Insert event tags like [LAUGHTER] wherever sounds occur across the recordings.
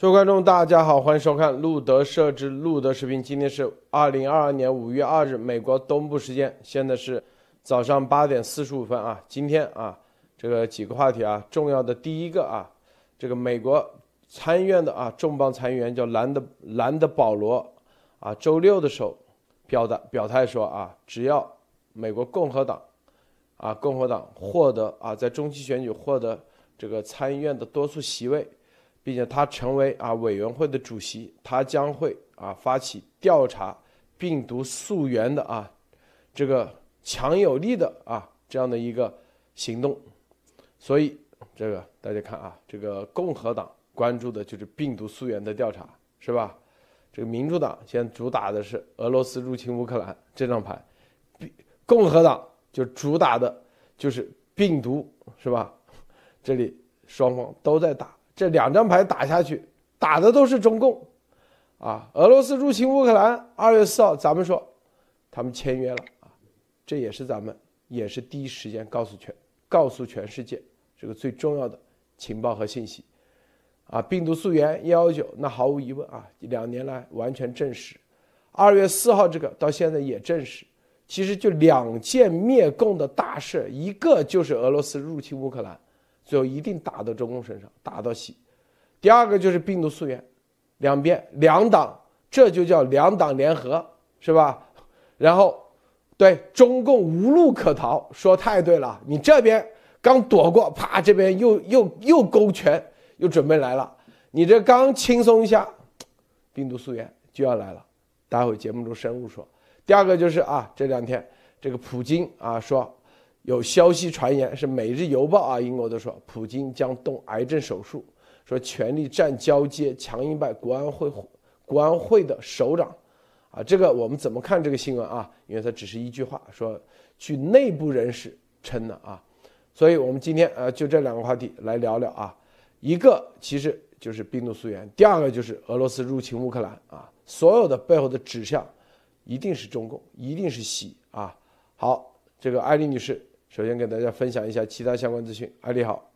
各位观众，大家好，欢迎收看路德设置路德视频。今天是二零二二年五月二日，美国东部时间，现在是早上八点四十五分啊。今天啊，这个几个话题啊，重要的第一个啊，这个美国参议院的啊重磅参议员叫兰德兰德保罗啊，周六的时候表达表态说啊，只要美国共和党啊共和党获得啊在中期选举获得这个参议院的多数席位。并且他成为啊委员会的主席，他将会啊发起调查病毒溯源的啊这个强有力的啊这样的一个行动，所以这个大家看啊，这个共和党关注的就是病毒溯源的调查，是吧？这个民主党现在主打的是俄罗斯入侵乌克兰这张牌，共和党就主打的就是病毒，是吧？这里双方都在打。这两张牌打下去，打的都是中共，啊，俄罗斯入侵乌克兰，二月四号咱们说，他们签约了啊，这也是咱们也是第一时间告诉全告诉全世界这个最重要的情报和信息，啊，病毒溯源幺幺九，那毫无疑问啊，两年来完全证实，二月四号这个到现在也证实，其实就两件灭共的大事，一个就是俄罗斯入侵乌克兰。最后一定打到中共身上，打到西。第二个就是病毒溯源，两边两党，这就叫两党联合，是吧？然后，对中共无路可逃，说太对了。你这边刚躲过，啪，这边又又又勾拳，又准备来了。你这刚轻松一下，病毒溯源就要来了。待会节目中深入说。第二个就是啊，这两天这个普京啊说。有消息传言是《每日邮报》啊，英国的说，普京将动癌症手术，说权力战交接，强硬派国安会国安会的首长，啊，这个我们怎么看这个新闻啊？因为它只是一句话，说据内部人士称的啊，所以我们今天呃就这两个话题来聊聊啊，一个其实就是病毒溯源，第二个就是俄罗斯入侵乌克兰啊，所有的背后的指向一定是中共，一定是西啊。好，这个艾丽女士。首先给大家分享一下其他相关资讯。艾丽好，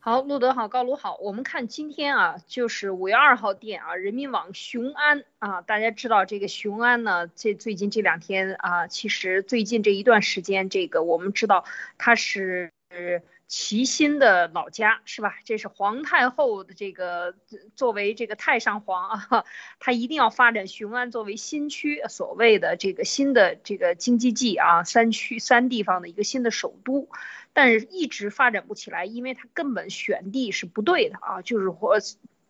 好，路德好，高卢好。我们看今天啊，就是五月二号电啊，人民网雄安啊，大家知道这个雄安呢，这最近这两天啊，其实最近这一段时间，这个我们知道它是。齐心的老家是吧？这是皇太后的这个作为这个太上皇啊，[LAUGHS] 他一定要发展雄安作为新区所谓的这个新的这个京畿冀啊三区三地方的一个新的首都，但是一直发展不起来，因为他根本选地是不对的啊，就是或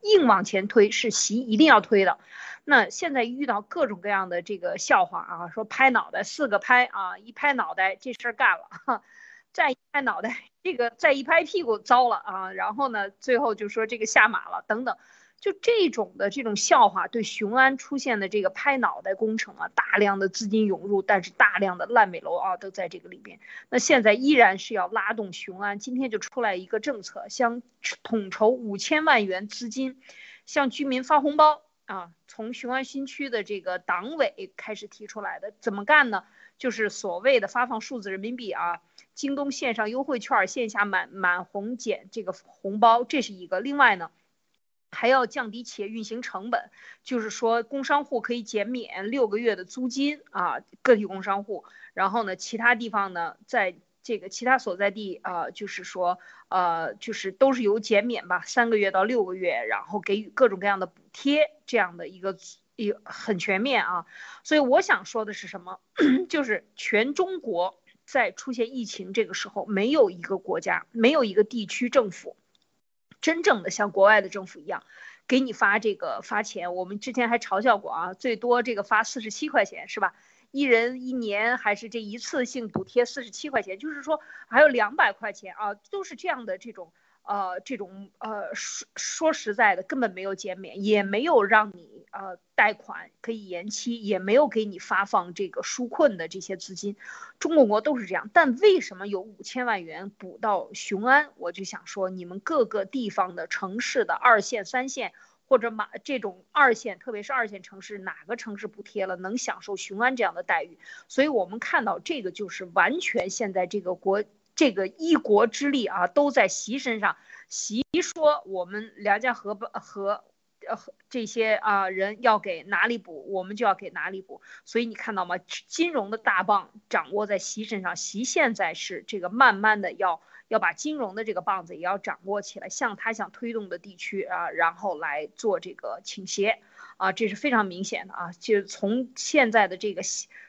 硬往前推是习一定要推的，那现在遇到各种各样的这个笑话啊，说拍脑袋四个拍啊，一拍脑袋这事儿干了。[LAUGHS] 再一拍脑袋，这个再一拍屁股，糟了啊！然后呢，最后就说这个下马了，等等，就这种的这种笑话，对雄安出现的这个拍脑袋工程啊，大量的资金涌入，但是大量的烂尾楼啊，都在这个里边。那现在依然是要拉动雄安，今天就出来一个政策，向统筹五千万元资金，向居民发红包啊，从雄安新区的这个党委开始提出来的，怎么干呢？就是所谓的发放数字人民币啊。京东线上优惠券，线下满满红减这个红包，这是一个。另外呢，还要降低企业运行成本，就是说工商户可以减免六个月的租金啊，个体工商户。然后呢，其他地方呢，在这个其他所在地啊，就是说呃，就是都是有减免吧，三个月到六个月，然后给予各种各样的补贴，这样的一个有很全面啊。所以我想说的是什么？[CLEARS THROAT] 就是全中国。在出现疫情这个时候，没有一个国家，没有一个地区政府，真正的像国外的政府一样，给你发这个发钱。我们之前还嘲笑过啊，最多这个发四十七块钱是吧？一人一年还是这一次性补贴四十七块钱，就是说还有两百块钱啊，都是这样的这种。呃，这种呃说说实在的，根本没有减免，也没有让你呃贷款可以延期，也没有给你发放这个纾困的这些资金，中国国都是这样。但为什么有五千万元补到雄安？我就想说，你们各个地方的城市的二线、三线或者马这种二线，特别是二线城市，哪个城市补贴了，能享受雄安这样的待遇？所以我们看到这个就是完全现在这个国。这个一国之力啊，都在习身上。习说我们梁家河和呃这些啊人要给哪里补，我们就要给哪里补。所以你看到吗？金融的大棒掌握在习身上，习现在是这个慢慢的要要把金融的这个棒子也要掌握起来，向他想推动的地区啊，然后来做这个倾斜。啊，这是非常明显的啊！就从现在的这个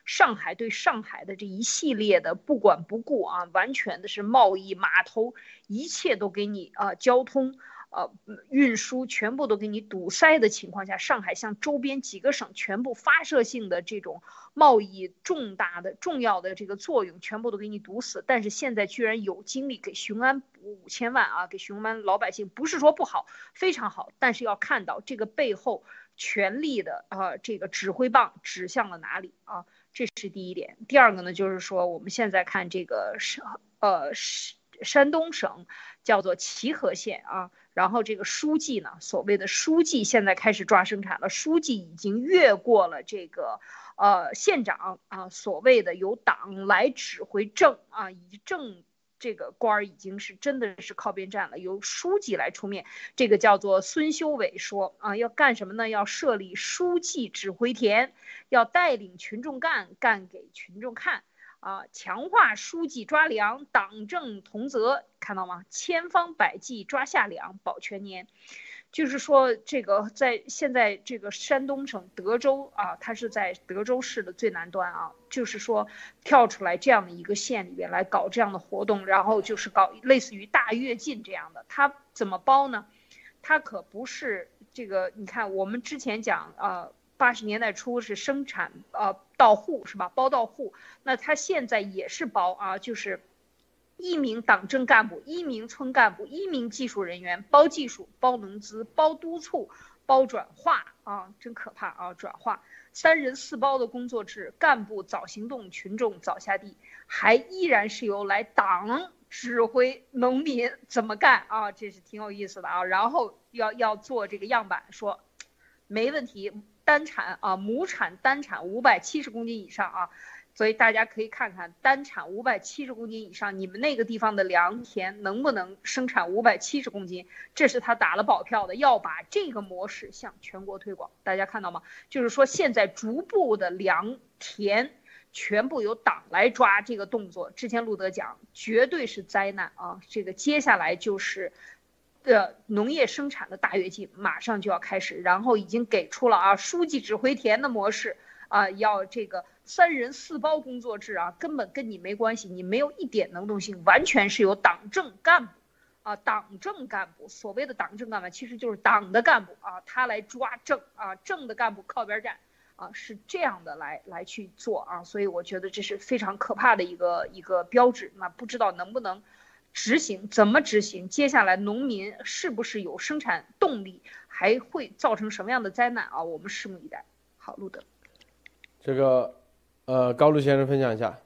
上海对上海的这一系列的不管不顾啊，完全的是贸易码头，一切都给你啊，交通呃运输全部都给你堵塞的情况下，上海向周边几个省全部发射性的这种贸易重大的重要的这个作用全部都给你堵死，但是现在居然有精力给雄安补五千万啊，给雄安老百姓不是说不好，非常好，但是要看到这个背后。权力的啊，这个指挥棒指向了哪里啊？这是第一点。第二个呢，就是说我们现在看这个山呃山山东省叫做齐河县啊，然后这个书记呢，所谓的书记现在开始抓生产了，书记已经越过了这个呃县长啊，所谓的由党来指挥政啊，以政。这个官儿已经是真的是靠边站了，由书记来出面。这个叫做孙修伟说啊，要干什么呢？要设立书记指挥田，要带领群众干，干给群众看啊，强化书记抓粮，党政同责，看到吗？千方百计抓下粮，保全年。就是说，这个在现在这个山东省德州啊，它是在德州市的最南端啊。就是说，跳出来这样的一个县里边来搞这样的活动，然后就是搞类似于大跃进这样的。它怎么包呢？它可不是这个。你看，我们之前讲啊，八十年代初是生产呃到户是吧？包到户。那它现在也是包啊，就是。一名党政干部，一名村干部，一名技术人员，包技术，包农资，包督促，包转化啊，真可怕啊！转化三人四包的工作制，干部早行动，群众早下地，还依然是由来党指挥农民怎么干啊？这是挺有意思的啊。然后要要做这个样板，说没问题，单产啊，亩产单产五百七十公斤以上啊。所以大家可以看看单产五百七十公斤以上，你们那个地方的良田能不能生产五百七十公斤？这是他打了保票的，要把这个模式向全国推广。大家看到吗？就是说现在逐步的良田全部由党来抓这个动作。之前路德讲，绝对是灾难啊！这个接下来就是的农业生产的大跃进，马上就要开始。然后已经给出了啊，书记指挥田的模式啊，要这个。三人四包工作制啊，根本跟你没关系，你没有一点能动性，完全是由党政干部，啊，党政干部，所谓的党政干部其实就是党的干部啊，他来抓政啊，政的干部靠边站啊，是这样的来来去做啊，所以我觉得这是非常可怕的一个一个标志，那不知道能不能执行，怎么执行？接下来农民是不是有生产动力，还会造成什么样的灾难啊？我们拭目以待。好，路德，这个。呃，高路先生分享一下。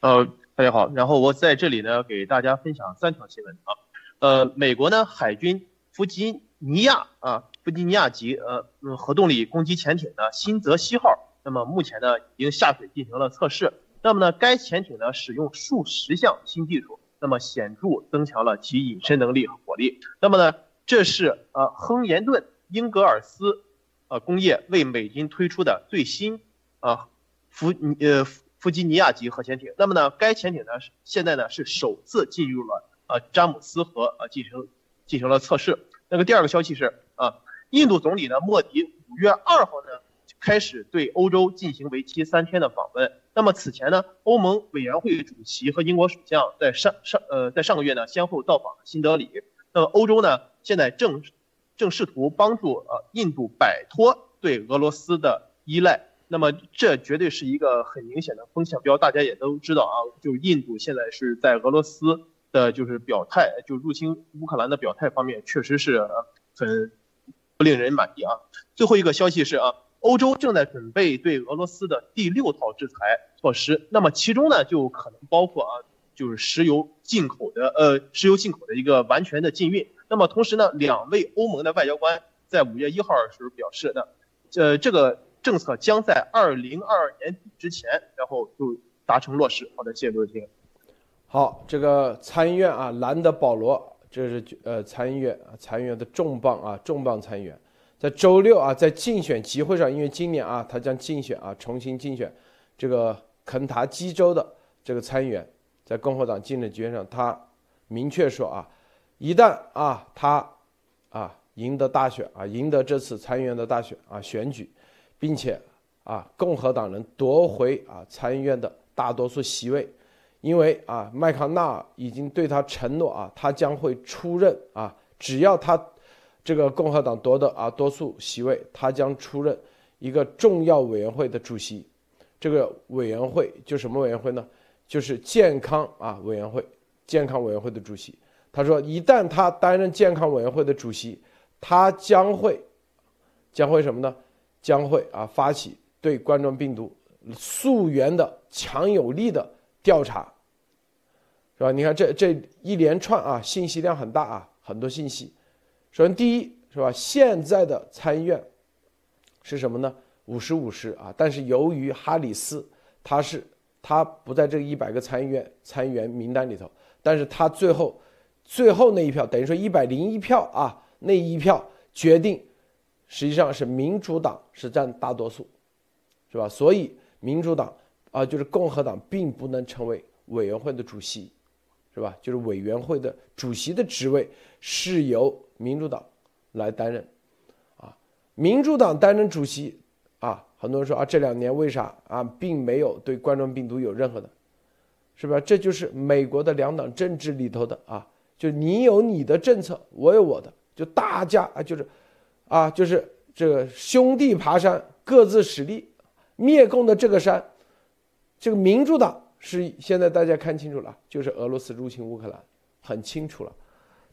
呃，大家好，然后我在这里呢给大家分享三条新闻啊。呃，美国呢海军弗吉尼亚啊，弗吉尼亚级呃核动力攻击潜艇的新泽西号，那么目前呢已经下水进行了测试。那么呢，该潜艇呢使用数十项新技术，那么显著增强了其隐身能力和火力。那么呢，这是呃亨廷顿英格尔斯呃工业为美军推出的最新。啊，弗呃弗吉尼亚级核潜艇，那么呢，该潜艇呢是现在呢是首次进入了呃詹姆斯河呃进行进行了测试。那个第二个消息是啊，印度总理呢莫迪五月二号呢开始对欧洲进行为期三天的访问。那么此前呢，欧盟委员会主席和英国首相在上上呃在上个月呢先后到访了新德里。那么欧洲呢现在正正试图帮助呃印度摆脱对俄罗斯的依赖。那么这绝对是一个很明显的风向标，大家也都知道啊，就印度现在是在俄罗斯的，就是表态，就入侵乌克兰的表态方面，确实是很不令人满意啊。最后一个消息是啊，欧洲正在准备对俄罗斯的第六套制裁措施，那么其中呢就可能包括啊，就是石油进口的，呃，石油进口的一个完全的禁运。那么同时呢，两位欧盟的外交官在五月一号的时候表示，那呃这个。政策将在二零二二年底之前，然后就达成落实。好的，谢谢各位听。好，这个参议院啊，兰德保罗，这是呃参议院啊参议院的重磅啊重磅参议员，在周六啊在竞选集会上，因为今年啊他将竞选啊重新竞选这个肯塔基州的这个参议员，在共和党竞选集会上，他明确说啊，一旦啊他啊赢得大选啊赢得这次参议院的大选啊选举，并且啊共和党人夺回啊参议院的大多数席位。因为啊，麦康纳尔已经对他承诺啊，他将会出任啊，只要他这个共和党夺得啊多数席位，他将出任一个重要委员会的主席。这个委员会就什么委员会呢？就是健康啊委员会，健康委员会的主席。他说，一旦他担任健康委员会的主席，他将会将会什么呢？将会啊发起对冠状病毒溯源的强有力的。调查，是吧？你看这这一连串啊，信息量很大啊，很多信息。首先，第一是吧？现在的参议院是什么呢？五十五十啊。但是由于哈里斯他是他不在这一百个参议院参议员名单里头，但是他最后最后那一票，等于说一百零一票啊，那一票决定，实际上是民主党是占大多数，是吧？所以民主党。啊，就是共和党并不能成为委员会的主席，是吧？就是委员会的主席的职位是由民主党来担任，啊，民主党担任主席，啊，很多人说啊，这两年为啥啊，并没有对冠状病毒有任何的，是吧？这就是美国的两党政治里头的啊，就你有你的政策，我有我的，就大家啊，就是，啊，就是这个兄弟爬山，各自使力，灭共的这个山。这个民主党是现在大家看清楚了，就是俄罗斯入侵乌克兰，很清楚了。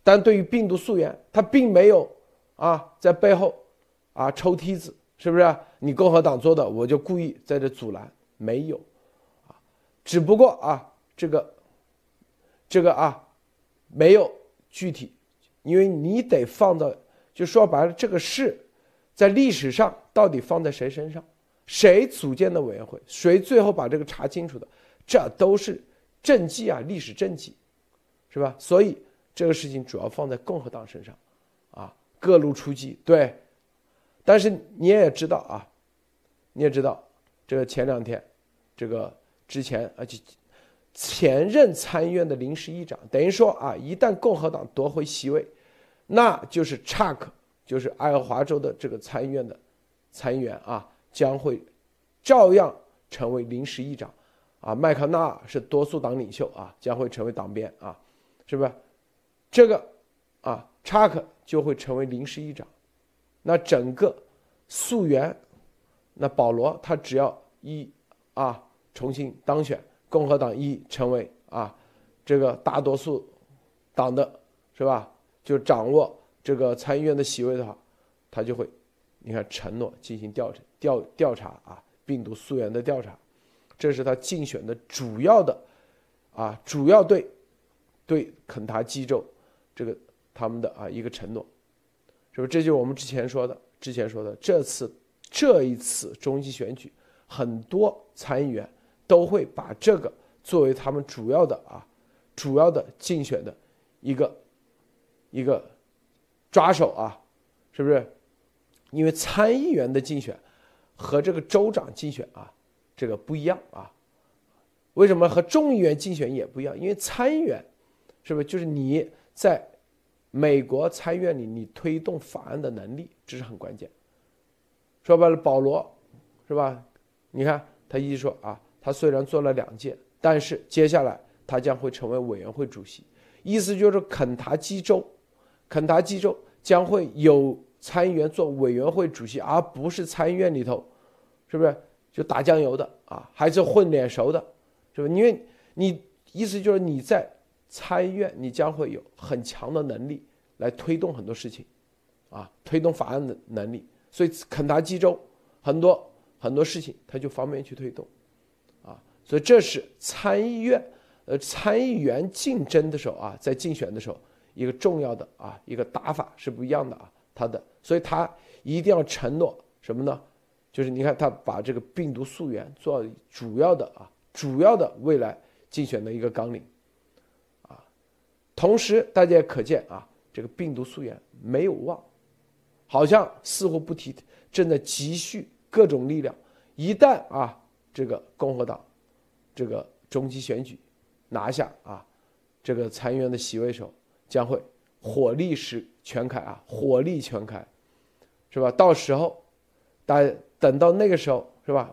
但对于病毒溯源，他并没有啊在背后啊抽梯子，是不是？你共和党做的，我就故意在这阻拦，没有啊。只不过啊，这个这个啊没有具体，因为你得放到，就说白了，这个事在历史上到底放在谁身上？谁组建的委员会？谁最后把这个查清楚的？这都是政绩啊，历史政绩，是吧？所以这个事情主要放在共和党身上，啊，各路出击。对，但是你也知道啊，你也知道，这个前两天，这个之前而且前任参议院的临时议长，等于说啊，一旦共和党夺回席位，那就是查克，就是爱荷华州的这个参议院的参议员啊。将会照样成为临时议长，啊，麦康纳是多数党领袖啊，将会成为党鞭啊，是不是？这个啊，查克就会成为临时议长，那整个溯源，那保罗他只要一啊重新当选，共和党一成为啊这个大多数党的，是吧？就掌握这个参议院的席位的话，他就会。你看，承诺进行调查调调查啊，病毒溯源的调查，这是他竞选的主要的啊，主要对对肯塔基州这个他们的啊一个承诺，是不是？这就是我们之前说的，之前说的，这次这一次中期选举，很多参议员都会把这个作为他们主要的啊主要的竞选的一个一个抓手啊，是不是？因为参议员的竞选和这个州长竞选啊，这个不一样啊。为什么和众议员竞选也不一样？因为参议员是不是就是你在美国参议院里你推动法案的能力，这是很关键。说白了，保罗是吧？你看他一直说啊，他虽然做了两届，但是接下来他将会成为委员会主席，意思就是肯塔基州，肯塔基州将会有。参议员做委员会主席，而不是参议院里头，是不是就打酱油的啊？还是混脸熟的，是不？因为你意思就是你在参议院，你将会有很强的能力来推动很多事情，啊，推动法案的能力。所以肯塔基州很多很多事情他就方便去推动，所以这是参议院呃参议员竞争的时候啊，在竞选的时候一个重要的啊一个打法是不一样的啊。他的，所以他一定要承诺什么呢？就是你看，他把这个病毒溯源做主要的啊，主要的未来竞选的一个纲领，啊同时大家也可见啊，这个病毒溯源没有忘，好像似乎不提，正在积蓄各种力量。一旦啊，这个共和党这个中期选举拿下啊，这个参议院的席位时候，将会火力是全开啊，火力全开，是吧？到时候，大等到那个时候，是吧？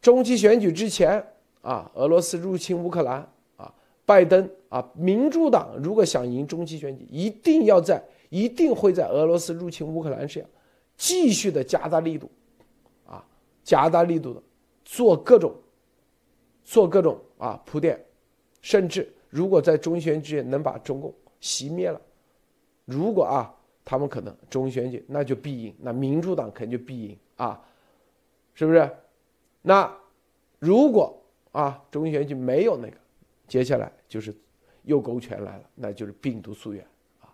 中期选举之前啊，俄罗斯入侵乌克兰啊，拜登啊，民主党如果想赢中期选举，一定要在，一定会在俄罗斯入侵乌克兰上继续的加大力度。啊加大力度的做各种，做各种啊铺垫，甚至如果在中选举能把中共熄灭了，如果啊他们可能中选举那就必赢，那民主党肯定就必赢啊，是不是？那如果啊中选举没有那个，接下来就是右勾拳来了，那就是病毒溯源啊。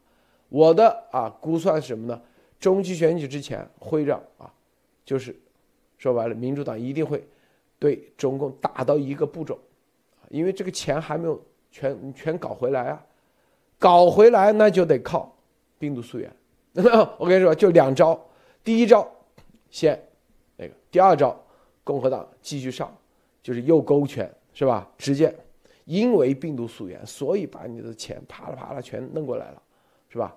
我的啊估算是什么呢？中期选举之前会让啊，就是。说白了，民主党一定会对中共打到一个步骤，因为这个钱还没有全全搞回来啊，搞回来那就得靠病毒溯源。[LAUGHS] 我跟你说，就两招，第一招先那个，第二招共和党继续上，就是右勾拳，是吧？直接因为病毒溯源，所以把你的钱啪啦啪啦全弄过来了，是吧？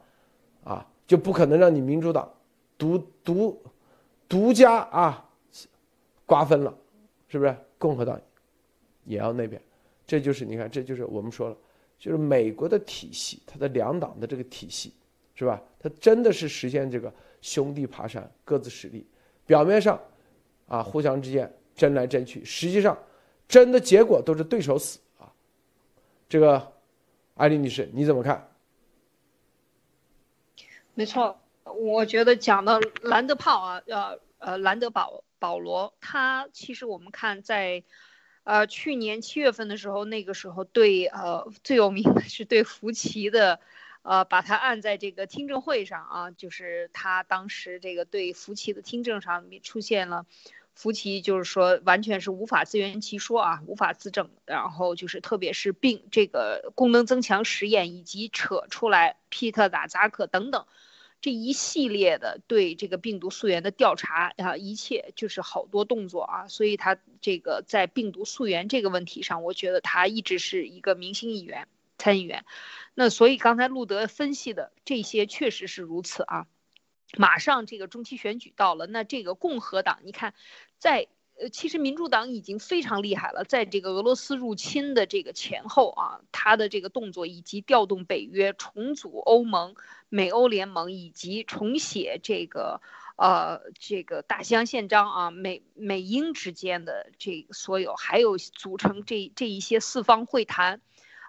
啊，就不可能让你民主党独独独家啊。瓜分了，是不是？共和党也要那边，这就是你看，这就是我们说了，就是美国的体系，它的两党的这个体系，是吧？它真的是实现这个兄弟爬山，各自实力。表面上啊，互相之间争来争去，实际上争的结果都是对手死啊。这个艾丽女士，你怎么看？没错，我觉得讲的兰德炮啊，呃呃，兰德堡。保罗，他其实我们看在，呃，去年七月份的时候，那个时候对呃最有名的是对福奇的，呃，把他按在这个听证会上啊，就是他当时这个对福奇的听证上出现了，福奇就是说完全是无法自圆其说啊，无法自证，然后就是特别是病这个功能增强实验以及扯出来皮特打扎克等等。这一系列的对这个病毒溯源的调查啊，一切就是好多动作啊，所以他这个在病毒溯源这个问题上，我觉得他一直是一个明星议员、参议员。那所以刚才路德分析的这些确实是如此啊。马上这个中期选举到了，那这个共和党，你看，在。其实民主党已经非常厉害了，在这个俄罗斯入侵的这个前后啊，他的这个动作以及调动北约、重组欧盟、美欧联盟，以及重写这个呃这个大西洋宪章啊，美美英之间的这所有，还有组成这这一些四方会谈。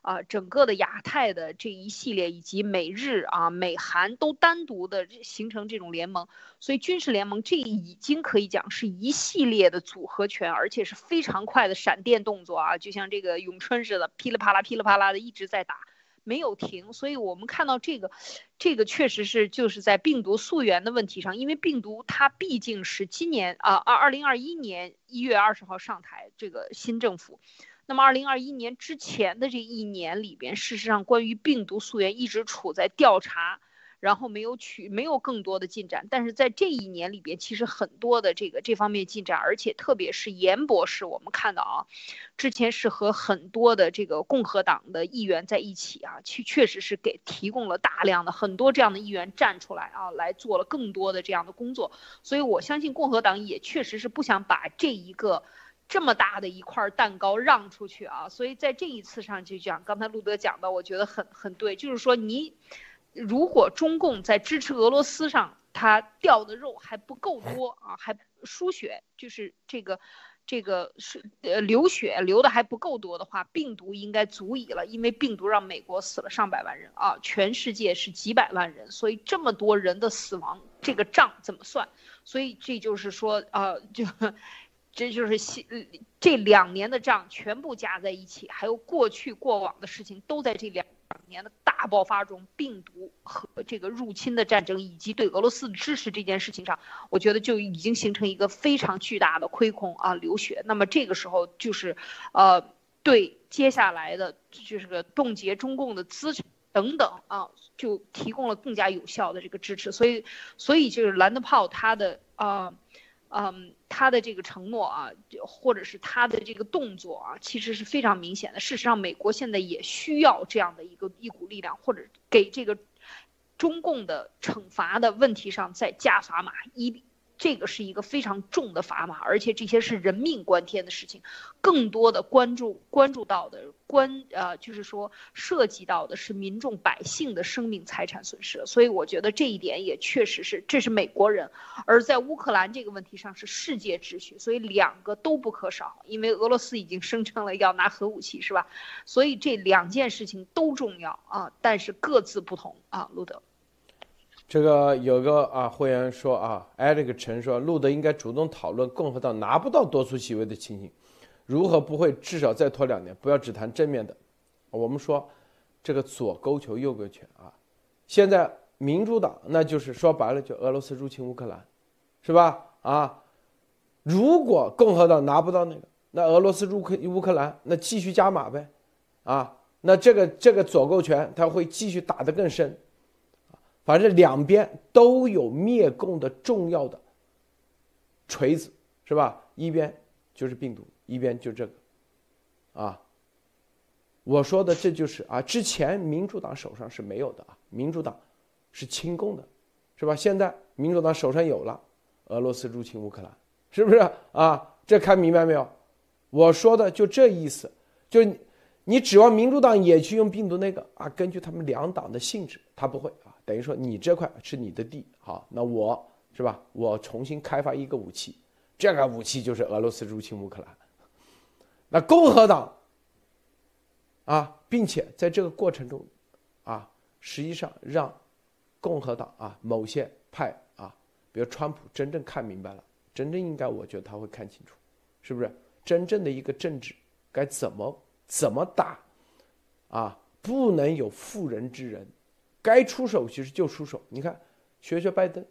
啊，整个的亚太的这一系列，以及美日啊、美韩都单独的形成这种联盟，所以军事联盟这已经可以讲是一系列的组合拳，而且是非常快的闪电动作啊，就像这个咏春似的，噼里啪啦、噼里啪啦的一直在打，没有停。所以我们看到这个，这个确实是就是在病毒溯源的问题上，因为病毒它毕竟是今年啊，二二零二一年一月二十号上台这个新政府。那么，二零二一年之前的这一年里边，事实上关于病毒溯源一直处在调查，然后没有取没有更多的进展。但是在这一年里边，其实很多的这个这方面进展，而且特别是严博士，我们看到啊，之前是和很多的这个共和党的议员在一起啊，确确实是给提供了大量的很多这样的议员站出来啊，来做了更多的这样的工作。所以我相信共和党也确实是不想把这一个。这么大的一块蛋糕让出去啊，所以在这一次上就讲，刚才路德讲的，我觉得很很对，就是说你如果中共在支持俄罗斯上，他掉的肉还不够多啊，还输血，就是这个这个是呃流血流的还不够多的话，病毒应该足以了，因为病毒让美国死了上百万人啊，全世界是几百万人，所以这么多人的死亡，这个账怎么算？所以这就是说啊，就。这就是西这两年的账全部加在一起，还有过去过往的事情都在这两年的大爆发中，病毒和这个入侵的战争，以及对俄罗斯的支持这件事情上，我觉得就已经形成一个非常巨大的亏空啊，流血。那么这个时候就是，呃，对接下来的就是个冻结中共的资产等等啊，就提供了更加有效的这个支持。所以，所以就是兰德炮他的啊，嗯，他的这个承诺啊，或者是他的这个动作啊，其实是非常明显的。事实上，美国现在也需要这样的一个一股力量，或者给这个中共的惩罚的问题上再加砝码一。这个是一个非常重的砝码，而且这些是人命关天的事情，更多的关注关注到的关呃，就是说涉及到的是民众百姓的生命财产损失，所以我觉得这一点也确实是，这是美国人，而在乌克兰这个问题上是世界秩序，所以两个都不可少，因为俄罗斯已经声称了要拿核武器，是吧？所以这两件事情都重要啊，但是各自不同啊，路德。这个有个啊会员说啊，艾这个陈说，路德应该主动讨论共和党拿不到多数席位的情形，如何不会至少再拖两年，不要只谈正面的。我们说，这个左勾球右勾拳啊，现在民主党那就是说白了就俄罗斯入侵乌克兰，是吧？啊，如果共和党拿不到那个，那俄罗斯入克乌克兰，那继续加码呗，啊，那这个这个左勾拳他会继续打得更深。反正两边都有灭共的重要的锤子，是吧？一边就是病毒，一边就这个，啊，我说的这就是啊，之前民主党手上是没有的啊，民主党是亲共的，是吧？现在民主党手上有了，俄罗斯入侵乌克兰，是不是啊？这看明白没有？我说的就这意思，就你指望民主党也去用病毒那个啊？根据他们两党的性质，他不会啊。等于说你这块是你的地，好，那我是吧？我重新开发一个武器，这个武器就是俄罗斯入侵乌克兰。那共和党啊，并且在这个过程中，啊，实际上让共和党啊某些派啊，比如川普真正看明白了，真正应该我觉得他会看清楚，是不是？真正的一个政治该怎么怎么打啊？不能有妇人之仁。该出手其实就出手，你看，学学拜登。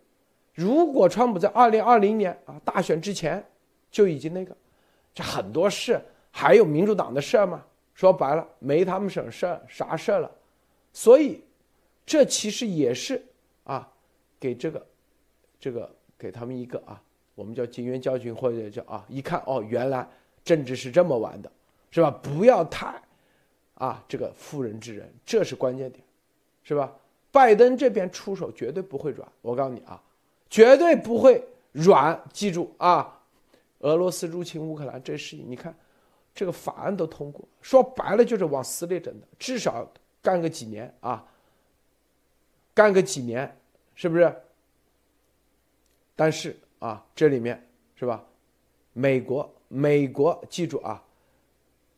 如果川普在二零二零年啊大选之前就已经那个，这很多事还有民主党的事儿吗？说白了，没他们省事儿，啥事儿了？所以，这其实也是啊，给这个这个给他们一个啊，我们叫经验教训，或者叫啊，一看哦，原来政治是这么玩的，是吧？不要太啊，这个妇人之仁，这是关键点，是吧？拜登这边出手绝对不会软，我告诉你啊，绝对不会软。记住啊，俄罗斯入侵乌克兰这事情，你看这个法案都通过，说白了就是往死里整的，至少干个几年啊，干个几年，是不是？但是啊，这里面是吧？美国，美国，记住啊，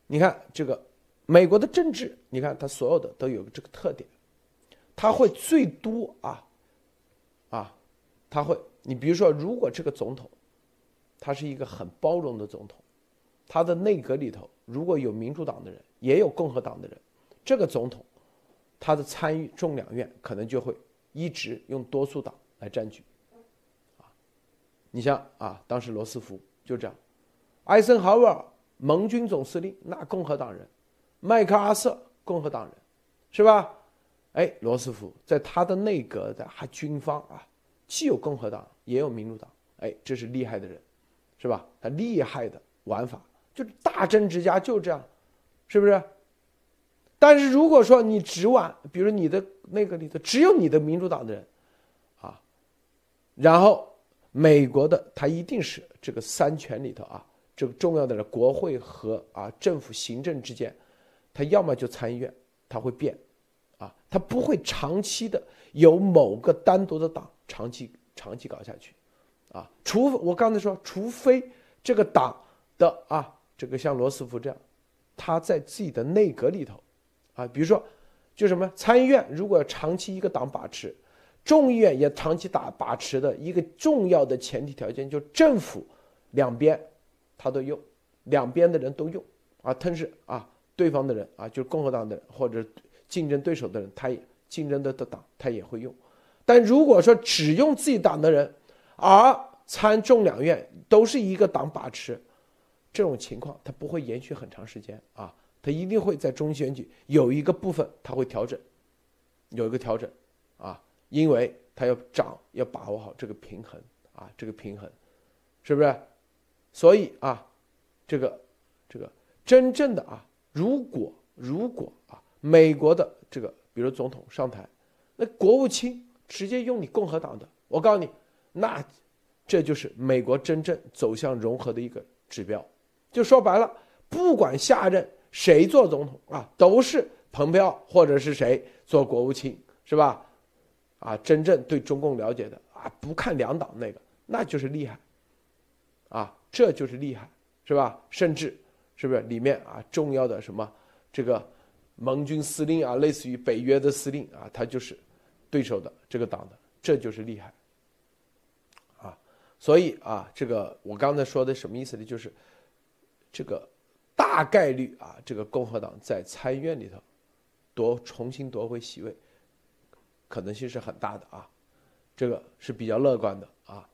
你看这个美国的政治，你看它所有的都有这个特点。他会最多啊，啊，他会，你比如说，如果这个总统，他是一个很包容的总统，他的内阁里头如果有民主党的人，也有共和党的人，这个总统，他的参与众两院可能就会一直用多数党来占据，啊，你像啊，当时罗斯福就这样，艾森豪威尔盟军总司令那共和党人，麦克阿瑟共和党人，是吧？哎，罗斯福在他的内阁的还军方啊，既有共和党也有民主党，哎，这是厉害的人，是吧？他厉害的玩法，就是大政治家就这样，是不是？但是如果说你只玩，比如你的那个里头只有你的民主党的人，啊，然后美国的他一定是这个三权里头啊，这个重要的人，国会和啊政府行政之间，他要么就参议院他会变。啊，他不会长期的有某个单独的党长期长期搞下去，啊，除我刚才说，除非这个党的啊，这个像罗斯福这样，他在自己的内阁里头，啊，比如说，就什么参议院如果长期一个党把持，众议院也长期打把持的一个重要的前提条件，就政府两边他都用，两边的人都用，啊，但是啊，对方的人啊，就是共和党的人或者。竞争对手的人，他也竞争的的党，他也会用。但如果说只用自己党的人，而参众两院都是一个党把持，这种情况它不会延续很长时间啊，它一定会在中选举有一个部分它会调整，有一个调整，啊，因为它要涨，要把握好这个平衡啊，这个平衡，是不是？所以啊，这个这个真正的啊，如果如果啊，美国的这个比如总统上台，那国务卿直接用你共和党的，我告诉你，那这就是美国真正走向融合的一个指标。就说白了，不管下任谁做总统啊，都是蓬佩奥或者是谁做国务卿，是吧？啊，真正对中共了解的啊，不看两党那个，那就是厉害，啊，这就是厉害，是吧？甚至是不是里面啊重要的什么这个盟军司令啊，类似于北约的司令啊，他就是对手的这个党的，这就是厉害，啊，所以啊，这个我刚才说的什么意思呢？就是。这个大概率啊，这个共和党在参议院里头夺重新夺回席位，可能性是很大的啊，这个是比较乐观的啊。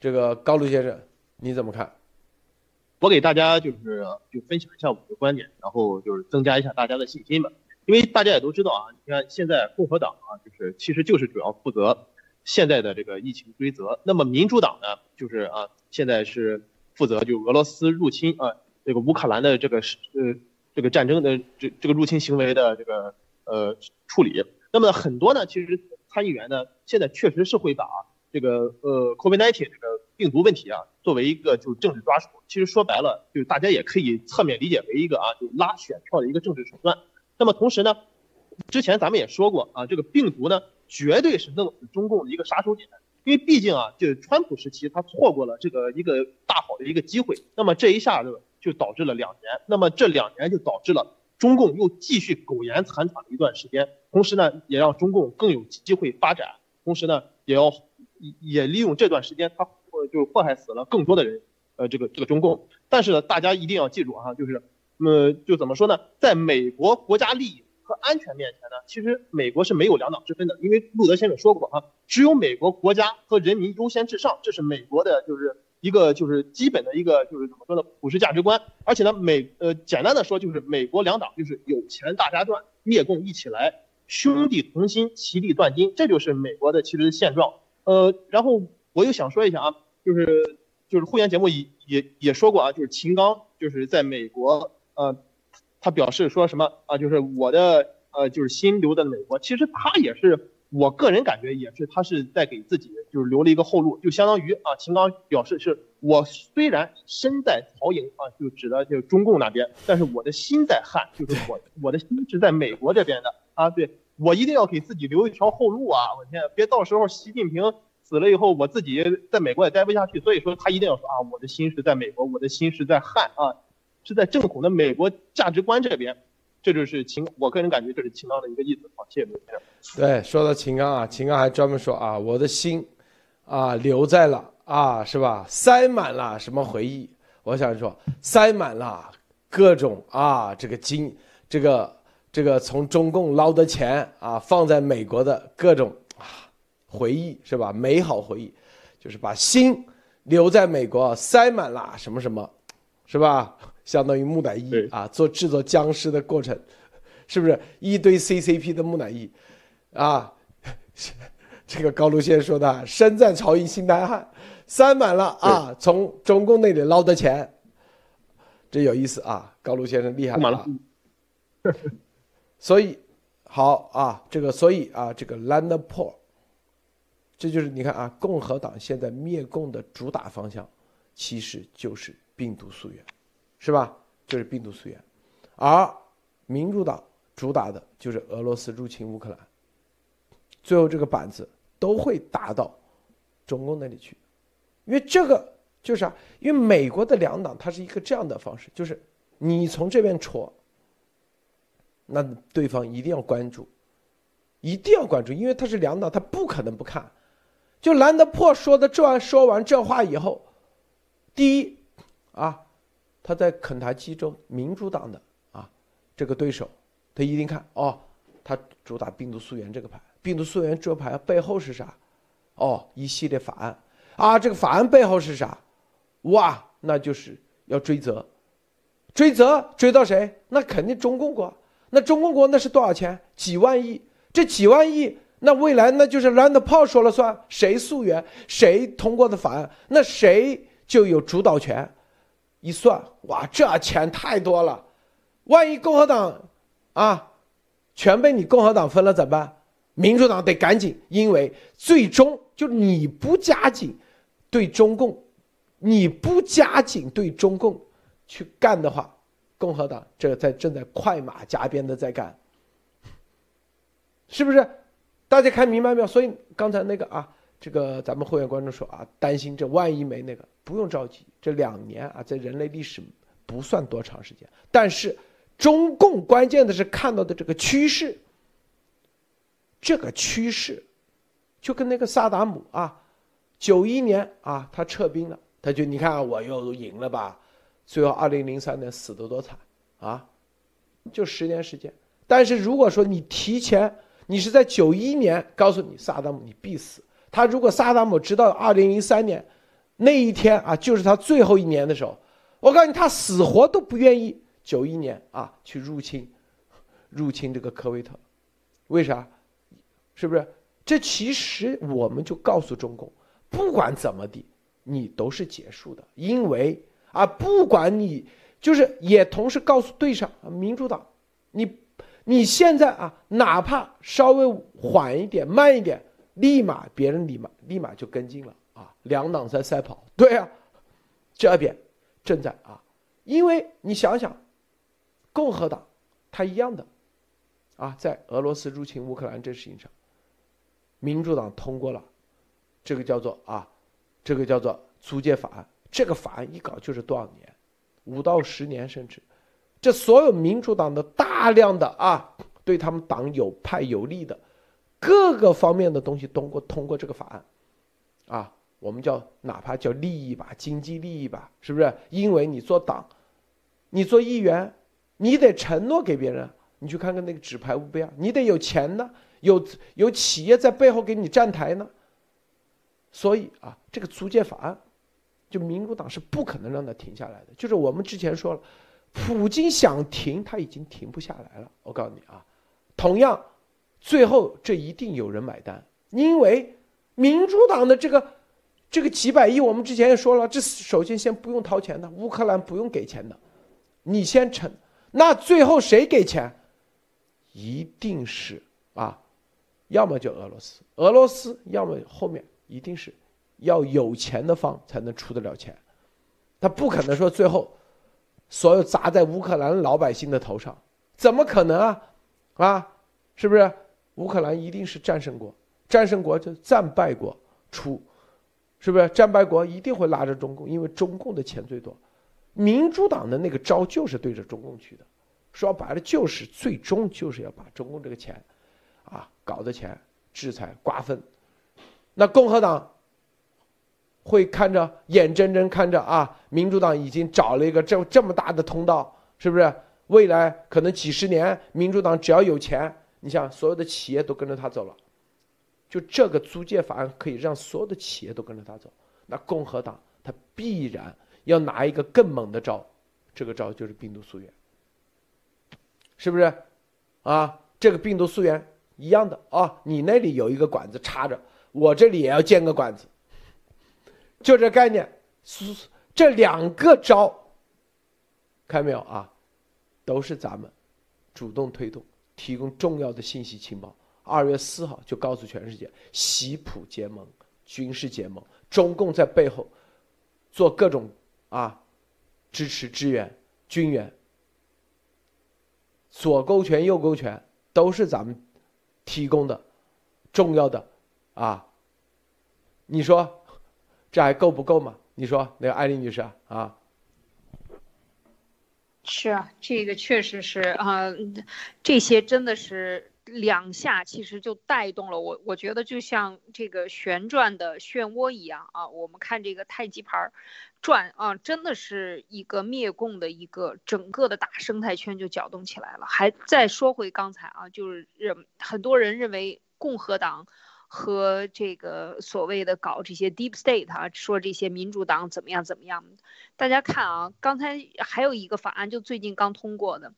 这个高卢先生你怎么看？我给大家就是就分享一下我的观点，然后就是增加一下大家的信心吧。因为大家也都知道啊，你看现在共和党啊，就是其实就是主要负责现在的这个疫情追责，那么民主党呢，就是啊现在是负责就俄罗斯入侵啊。这个乌克兰的这个呃这个战争的这这个入侵行为的这个呃处理，那么很多呢，其实参议员呢现在确实是会把这个呃 COVID-19 这个病毒问题啊作为一个就是政治抓手，其实说白了就是大家也可以侧面理解为一个啊就拉选票的一个政治手段。那么同时呢，之前咱们也说过啊，这个病毒呢绝对是弄死中共的一个杀手锏。因为毕竟啊，就是川普时期他错过了这个一个大好的一个机会，那么这一下子就导致了两年，那么这两年就导致了中共又继续苟延残喘了一段时间，同时呢，也让中共更有机会发展，同时呢，也要也利用这段时间，他呃就祸害死了更多的人，呃，这个这个中共，但是呢，大家一定要记住啊，就是，呃，就怎么说呢，在美国国家利益。和安全面前呢，其实美国是没有两党之分的，因为路德先生说过啊，只有美国国家和人民优先至上，这是美国的就是一个就是基本的一个就是怎么说呢，普世价值观。而且呢，美呃简单的说就是美国两党就是有钱大家赚，灭共一起来，兄弟同心，其利断金，这就是美国的其实现状。呃，然后我又想说一下啊，就是就是会员节目也也也说过啊，就是秦刚就是在美国呃。他表示说什么啊？就是我的呃，就是心留在美国。其实他也是，我个人感觉也是，他是在给自己就是留了一个后路，就相当于啊，秦刚表示是我虽然身在曹营啊，就指的就中共那边，但是我的心在汉，就是我我的心是在美国这边的啊。对我一定要给自己留一条后路啊！我天，别到时候习近平死了以后，我自己在美国也待不下去。所以说他一定要说啊，我的心是在美国，我的心是在汉啊。是在正统的美国价值观这边，这就是秦，我个人感觉这是秦刚的一个意思。好，谢谢刘先生。对，说到秦刚啊，秦刚还专门说啊，我的心啊留在了啊，是吧？塞满了什么回忆？我想说，塞满了各种啊，这个金，这个这个从中共捞的钱啊，放在美国的各种啊回忆，是吧？美好回忆，就是把心留在美国，塞满了什么什么，是吧？相当于木乃伊啊，做制作僵尸的过程，是不是一堆 CCP 的木乃伊啊？这个高卢先生说的，身在曹营心在汉，塞满了啊，从中共那里捞的钱，这有意思啊。高卢先生厉害了，所以好啊，这个所以啊，这个 Land Poor，这就是你看啊，共和党现在灭共的主打方向，其实就是病毒溯源。是吧？就是病毒溯源，而民主党主打的就是俄罗斯入侵乌克兰，最后这个板子都会打到中共那里去，因为这个就是啊，因为美国的两党它是一个这样的方式，就是你从这边戳，那对方一定要关注，一定要关注，因为他是两党，他不可能不看。就兰德破说的这说完这话以后，第一啊。他在肯塔基州民主党的啊这个对手，他一定看哦，他主打病毒溯源这个牌，病毒溯源这牌背后是啥？哦，一系列法案啊，这个法案背后是啥？哇，那就是要追责，追责追到谁？那肯定中共国，那中共国那是多少钱？几万亿，这几万亿，那未来那就是 Rand Paul 说了算，谁溯源，谁通过的法案，那谁就有主导权。一算，哇，这钱太多了，万一共和党啊，全被你共和党分了怎么办？民主党得赶紧，因为最终就你不加紧对中共，你不加紧对中共去干的话，共和党这在正在快马加鞭的在干，是不是？大家看明白没有？所以刚才那个啊。这个咱们会员观众说啊，担心这万一没那个，不用着急，这两年啊，在人类历史不算多长时间。但是中共关键的是看到的这个趋势，这个趋势就跟那个萨达姆啊，九一年啊，他撤兵了，他就你看我又赢了吧，最后二零零三年死的多惨啊，就十年时间。但是如果说你提前，你是在九一年告诉你萨达姆你必死。他如果萨达姆直到二零零三年那一天啊，就是他最后一年的时候，我告诉你，他死活都不愿意九一年啊去入侵，入侵这个科威特，为啥？是不是？这其实我们就告诉中共，不管怎么地，你都是结束的，因为啊，不管你就是也同时告诉对上民主党，你你现在啊，哪怕稍微缓一点、慢一点。立马别人立马立马就跟进了啊！两党在赛跑，对啊，这边正在啊，因为你想想，共和党他一样的啊，在俄罗斯入侵乌克兰这事情上，民主党通过了这个叫做啊，这个叫做租借法案，这个法案一搞就是多少年，五到十年甚至，这所有民主党的大量的啊，对他们党有派有利的。各个方面的东西通过通过这个法案，啊，我们叫哪怕叫利益吧，经济利益吧，是不是？因为你做党，你做议员，你得承诺给别人。你去看看那个纸牌屋不要，你得有钱呢，有有企业在背后给你站台呢。所以啊，这个租借法案，就民主党是不可能让它停下来的。就是我们之前说了，普京想停，他已经停不下来了。我告诉你啊，同样。最后，这一定有人买单，因为民主党的这个这个几百亿，我们之前也说了，这首先先不用掏钱的，乌克兰不用给钱的，你先成，那最后谁给钱？一定是啊，要么就俄罗斯，俄罗斯，要么后面一定是要有钱的方才能出得了钱，他不可能说最后所有砸在乌克兰老百姓的头上，怎么可能啊？啊，是不是？乌克兰一定是战胜国，战胜国就战败国出，是不是？战败国一定会拉着中共，因为中共的钱最多。民主党的那个招就是对着中共去的，说白了就是最终就是要把中共这个钱，啊，搞的钱制裁瓜分。那共和党会看着眼睁睁看着啊，民主党已经找了一个这这么大的通道，是不是？未来可能几十年，民主党只要有钱。你想，所有的企业都跟着他走了，就这个租借法案可以让所有的企业都跟着他走。那共和党他必然要拿一个更猛的招，这个招就是病毒溯源，是不是？啊，这个病毒溯源一样的啊，你那里有一个管子插着，我这里也要建个管子，就这概念。这两个招，看到没有啊？都是咱们主动推动。提供重要的信息情报。二月四号就告诉全世界，西普结盟，军事结盟，中共在背后做各种啊支持支援军援，左勾拳右勾拳都是咱们提供的重要的啊。你说这还够不够吗？你说那个艾丽女士啊？是啊，这个确实是啊，这些真的是两下，其实就带动了我。我觉得就像这个旋转的漩涡一样啊，我们看这个太极盘转啊，真的是一个灭共的一个整个的大生态圈就搅动起来了。还再说回刚才啊，就是认很多人认为共和党和这个所谓的搞这些 deep state 啊，说这些民主党怎么样怎么样。大家看啊，刚才还有一个法案，就最近刚通过的，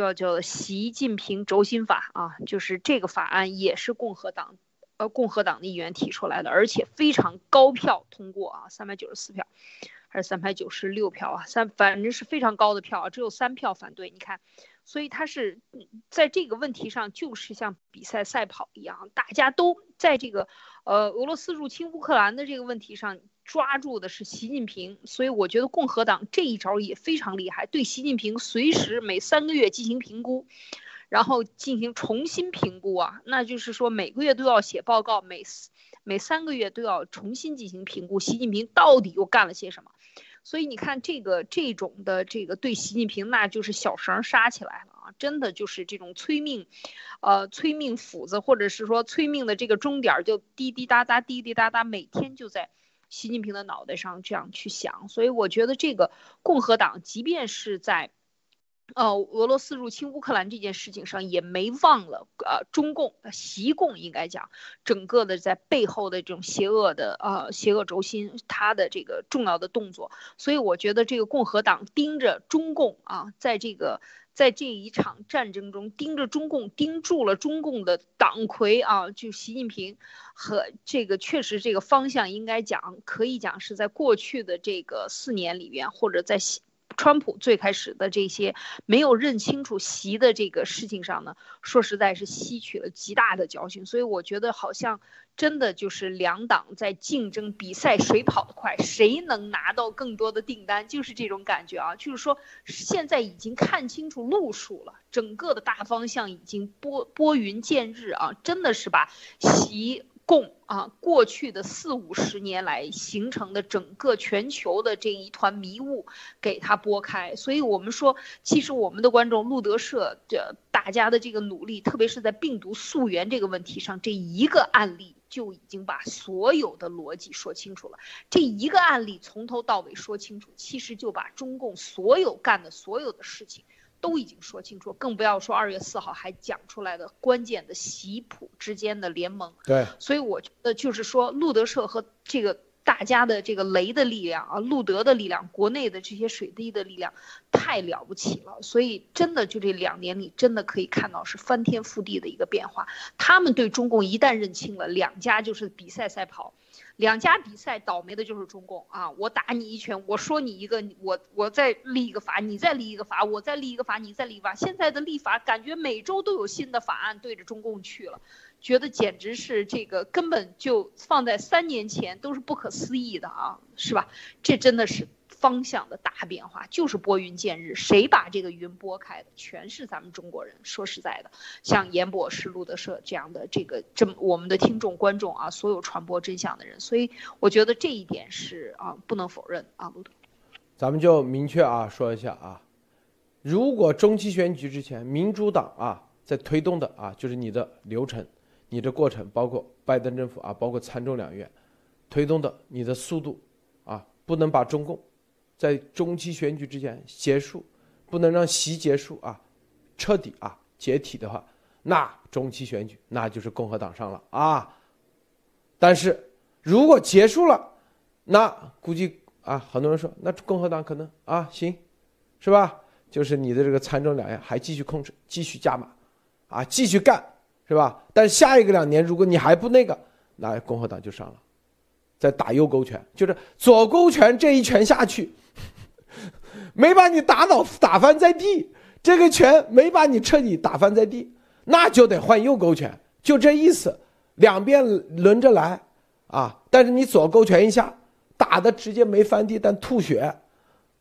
叫叫习近平轴心法啊，就是这个法案也是共和党呃共和党的议员提出来的，而且非常高票通过啊，三百九十四票还是三百九十六票啊，三反正是非常高的票啊，只有三票反对。你看。所以他是在这个问题上，就是像比赛赛跑一样，大家都在这个呃俄罗斯入侵乌克兰的这个问题上抓住的是习近平。所以我觉得共和党这一招也非常厉害，对习近平随时每三个月进行评估，然后进行重新评估啊，那就是说每个月都要写报告，每每三个月都要重新进行评估，习近平到底又干了些什么。所以你看，这个这种的这个对习近平，那就是小绳杀起来了啊！真的就是这种催命，呃，催命斧子，或者是说催命的这个钟点就滴滴答答，滴滴答答，每天就在习近平的脑袋上这样去想。所以我觉得这个共和党，即便是在。呃，俄罗斯入侵乌克兰这件事情上也没忘了，呃，中共、习共应该讲，整个的在背后的这种邪恶的呃邪恶轴心，他的这个重要的动作，所以我觉得这个共和党盯着中共啊，在这个在这一场战争中盯着中共，盯住了中共的党魁啊，就习近平和这个确实这个方向应该讲可以讲是在过去的这个四年里边，或者在。川普最开始的这些没有认清楚习的这个事情上呢，说实在是吸取了极大的教训，所以我觉得好像真的就是两党在竞争比赛，谁跑得快，谁能拿到更多的订单，就是这种感觉啊，就是说现在已经看清楚路数了，整个的大方向已经拨拨云见日啊，真的是把习。共啊，过去的四五十年来形成的整个全球的这一团迷雾，给它拨开。所以，我们说，其实我们的观众路德社的大家的这个努力，特别是在病毒溯源这个问题上，这一个案例就已经把所有的逻辑说清楚了。这一个案例从头到尾说清楚，其实就把中共所有干的所有的事情。都已经说清楚，更不要说二月四号还讲出来的关键的习普之间的联盟。对，所以我觉得就是说，路德社和这个大家的这个雷的力量啊，路德的力量，国内的这些水滴的力量，太了不起了。所以真的就这两年里，真的可以看到是翻天覆地的一个变化。他们对中共一旦认清了，两家就是比赛赛跑。两家比赛倒霉的就是中共啊！我打你一拳，我说你一个，我我再立一个法，你再立一个法，我再立一个法，你再立一个法。现在的立法感觉每周都有新的法案对着中共去了，觉得简直是这个根本就放在三年前都是不可思议的啊，是吧？这真的是。方向的大变化就是拨云见日，谁把这个云拨开的，全是咱们中国人。说实在的，像严博士、路德社这样的这个这么我们的听众观众啊，所有传播真相的人，所以我觉得这一点是啊不能否认啊，路德。咱们就明确啊说一下啊，如果中期选举之前，民主党啊在推动的啊就是你的流程、你的过程，包括拜登政府啊，包括参众两院推动的你的速度啊，不能把中共。在中期选举之前结束，不能让习结束啊，彻底啊解体的话，那中期选举那就是共和党上了啊。但是如果结束了，那估计啊，很多人说那共和党可能啊行，是吧？就是你的这个参众两院还继续控制，继续加码，啊继续干，是吧？但下一个两年如果你还不那个，那共和党就上了，再打右勾拳，就是左勾拳这一拳下去。[LAUGHS] 没把你打倒打翻在地，这个拳没把你彻底打翻在地，那就得换右勾拳，就这意思，两边轮着来啊！但是你左勾拳一下打的直接没翻地，但吐血，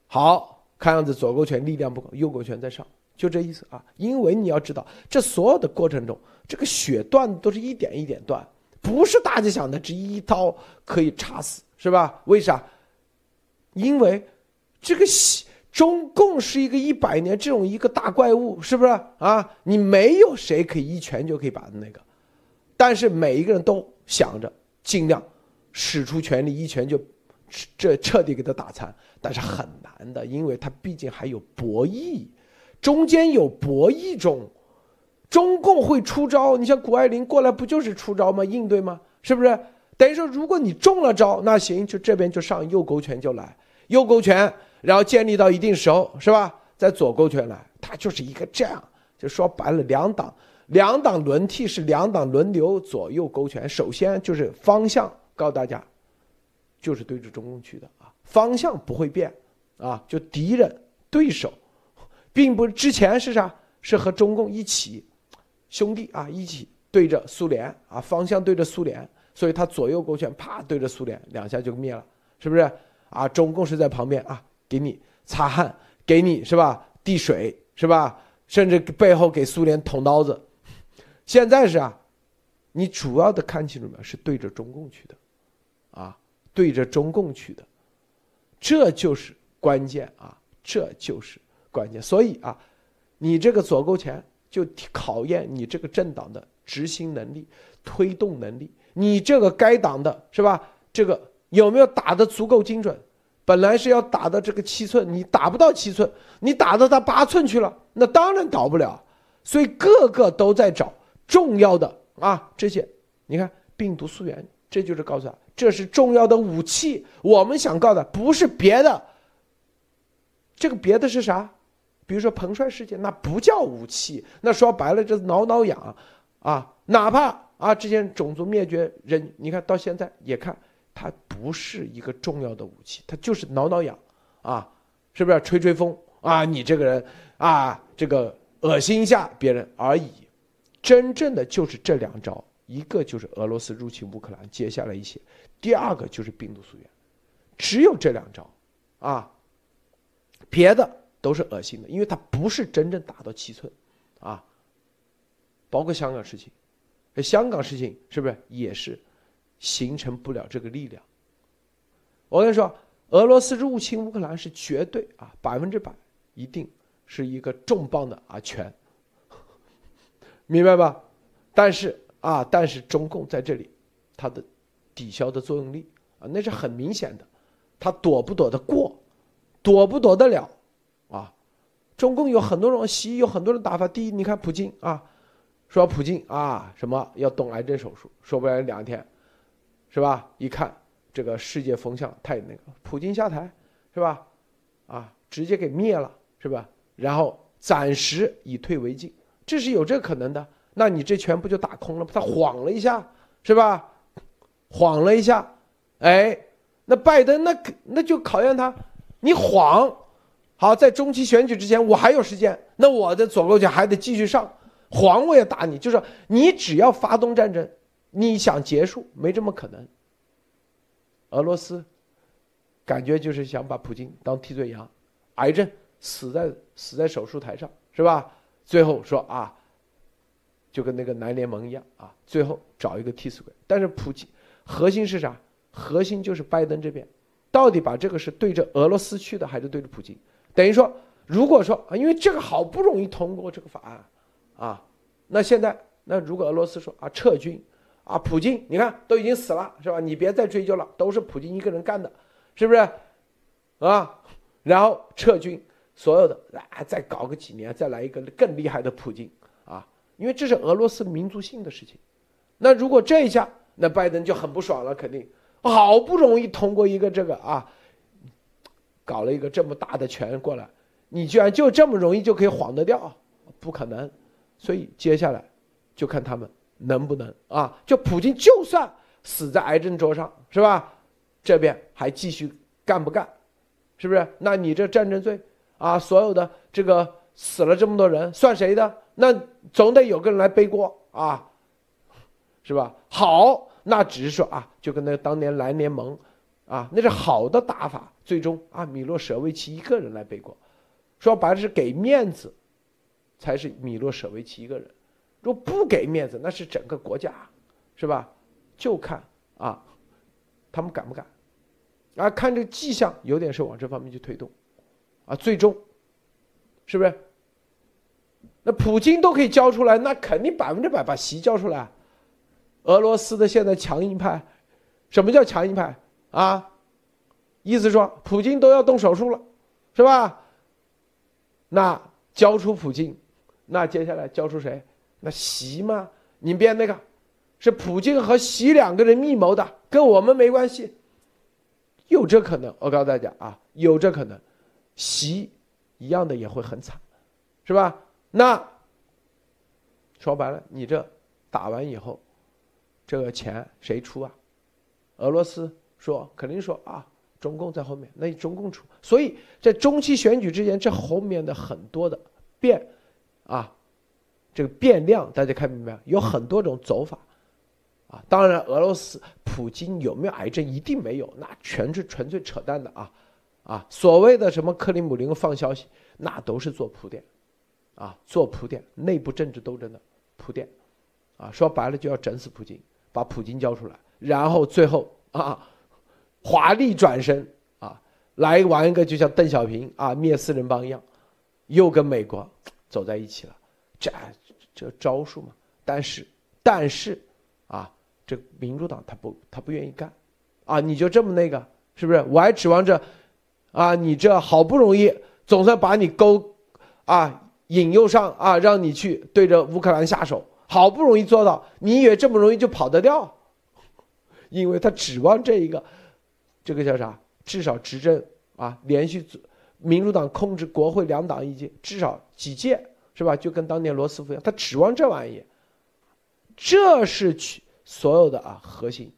好看样子左勾拳力量不够，右勾拳在上，就这意思啊！因为你要知道，这所有的过程中，这个血断都是一点一点断，不是大家想的这一刀可以插死，是吧？为啥？因为这个血。中共是一个一百年这种一个大怪物，是不是啊？你没有谁可以一拳就可以把那个，但是每一个人都想着尽量使出全力，一拳就这彻底给他打残，但是很难的，因为他毕竟还有博弈，中间有博弈中，中共会出招，你像谷爱凌过来不就是出招吗？应对吗？是不是？等于说，如果你中了招，那行，就这边就上右勾拳就来，右勾拳，然后建立到一定时候，是吧？再左勾拳来，他就是一个这样，就说白了，两党两党轮替是两党轮流左右勾拳。首先就是方向，告诉大家，就是对着中共去的啊，方向不会变啊，就敌人对手，并不之前是啥？是和中共一起兄弟啊，一起对着苏联啊，方向对着苏联。所以他左右勾拳，啪对着苏联两下就灭了，是不是啊？中共是在旁边啊，给你擦汗，给你是吧？递水是吧？甚至背后给苏联捅刀子。现在是啊，你主要的看清楚没有？是对着中共去的，啊，对着中共去的，这就是关键啊，这就是关键。所以啊，你这个左勾拳就考验你这个政党的执行能力、推动能力。你这个该挡的是吧？这个有没有打的足够精准？本来是要打到这个七寸，你打不到七寸，你打到他八寸去了，那当然倒不了。所以个个都在找重要的啊，这些你看病毒溯源，这就是告诉他这是重要的武器。我们想告的不是别的，这个别的是啥？比如说彭帅事件，那不叫武器，那说白了这挠挠痒啊，哪怕。啊，之前种族灭绝人，你看到现在也看，它不是一个重要的武器，它就是挠挠痒，啊，是不是吹吹风啊？你这个人啊，这个恶心一下别人而已。真正的就是这两招，一个就是俄罗斯入侵乌克兰，接下来一些，第二个就是病毒溯源，只有这两招，啊，别的都是恶心的，因为它不是真正打到七寸，啊，包括香港事情。香港事情是不是也是形成不了这个力量？我跟你说，俄罗斯入侵乌克兰是绝对啊，百分之百一定是一个重磅的啊拳，[LAUGHS] 明白吧？但是啊，但是中共在这里，它的抵消的作用力啊，那是很明显的，他躲不躲得过，躲不躲得了？中共有很多种西医，有很多种打法。第一，你看普京啊。说普京啊，什么要动癌症手术，说不了两天，是吧？一看这个世界风向太那个，普京下台，是吧？啊，直接给灭了，是吧？然后暂时以退为进，这是有这可能的。那你这全部就打空了，他晃了一下，是吧？晃了一下，哎，那拜登那那就考验他，你晃，好，在中期选举之前我还有时间，那我的左勾拳还得继续上。黄我也打你，就是你只要发动战争，你想结束没这么可能。俄罗斯感觉就是想把普京当替罪羊，癌症死在死在手术台上是吧？最后说啊，就跟那个南联盟一样啊，最后找一个替死鬼。但是普京核心是啥？核心就是拜登这边到底把这个是对着俄罗斯去的，还是对着普京？等于说，如果说啊，因为这个好不容易通过这个法案。啊，那现在那如果俄罗斯说啊撤军，啊普京你看都已经死了是吧？你别再追究了，都是普京一个人干的，是不是？啊，然后撤军，所有的啊再搞个几年，再来一个更厉害的普京啊，因为这是俄罗斯民族性的事情。那如果这一下，那拜登就很不爽了，肯定好不容易通过一个这个啊，搞了一个这么大的权过来，你居然就这么容易就可以晃得掉？不可能。所以接下来，就看他们能不能啊！就普京就算死在癌症桌上，是吧？这边还继续干不干？是不是？那你这战争罪啊，所有的这个死了这么多人，算谁的？那总得有个人来背锅啊，是吧？好，那只是说啊，就跟那当年蓝联盟啊，那是好的打法。最终啊，米洛舍维奇一个人来背锅，说白了是给面子。才是米洛舍维奇一个人，如果不给面子，那是整个国家，是吧？就看啊，他们敢不敢？啊，看这个迹象，有点是往这方面去推动，啊，最终，是不是？那普京都可以交出来，那肯定百分之百把席交出来。俄罗斯的现在强硬派，什么叫强硬派啊？意思说，普京都要动手术了，是吧？那交出普京。那接下来交出谁？那习吗？你别那个，是普京和习两个人密谋的，跟我们没关系。有这可能，我告诉大家啊，有这可能，习一样的也会很惨，是吧？那说白了，你这打完以后，这个钱谁出啊？俄罗斯说肯定说啊，中共在后面，那中共出。所以在中期选举之前，这后面的很多的变，啊。这个变量大家看明白有很多种走法，啊，当然俄罗斯普京有没有癌症一定没有，那全是纯粹扯淡的啊，啊，所谓的什么克里姆林放消息，那都是做铺垫，啊，做铺垫，内部政治斗争的铺垫，啊，说白了就要整死普京，把普京交出来，然后最后啊，华丽转身啊，来玩一个就像邓小平啊灭四人帮一样，又跟美国 [TSK] 走在一起了，这。这招数嘛，但是，但是，啊，这民主党他不，他不愿意干，啊，你就这么那个，是不是？我还指望着，啊，你这好不容易总算把你勾，啊，引诱上啊，让你去对着乌克兰下手，好不容易做到，你以为这么容易就跑得掉？因为他指望这一个，这个叫啥？至少执政啊，连续民主党控制国会两党一届，至少几届。是吧？就跟当年罗斯福一样，他指望这玩意，这是去所有的啊核心。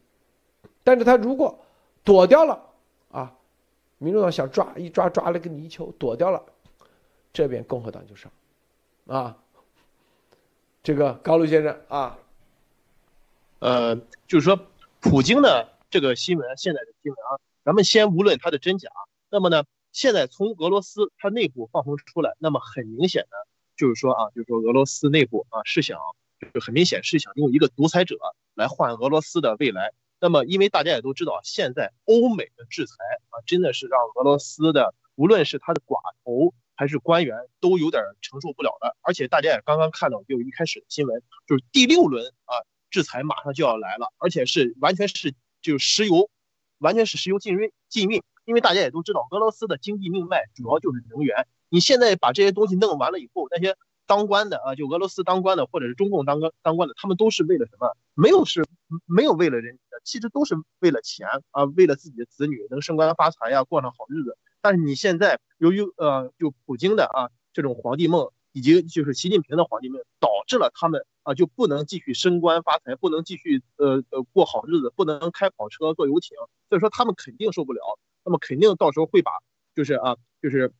但是他如果躲掉了啊，民主党想抓一抓抓了个泥鳅，躲掉了，这边共和党就上，啊，这个高露先生啊，呃，就是说普京呢这个新闻，现在的新闻啊，咱们先无论它的真假，那么呢，现在从俄罗斯它内部放风出来，那么很明显的。就是说啊，就是说俄罗斯内部啊是想，就很明显是想用一个独裁者来换俄罗斯的未来。那么，因为大家也都知道，现在欧美的制裁啊，真的是让俄罗斯的无论是他的寡头还是官员都有点承受不了了。而且大家也刚刚看到，就一开始的新闻，就是第六轮啊制裁马上就要来了，而且是完全是就是石油，完全是石油禁运禁运。因为大家也都知道，俄罗斯的经济命脉主要就是能源。你现在把这些东西弄完了以后，那些当官的啊，就俄罗斯当官的，或者是中共当官当官的，他们都是为了什么？没有是没有为了人，其实都是为了钱啊，为了自己的子女能升官发财呀，过上好日子。但是你现在由于呃，就普京的啊这种皇帝梦，以及就是习近平的皇帝梦，导致了他们啊就不能继续升官发财，不能继续呃呃过好日子，不能开跑车坐游艇，所以说他们肯定受不了，那么肯定到时候会把就是啊就是。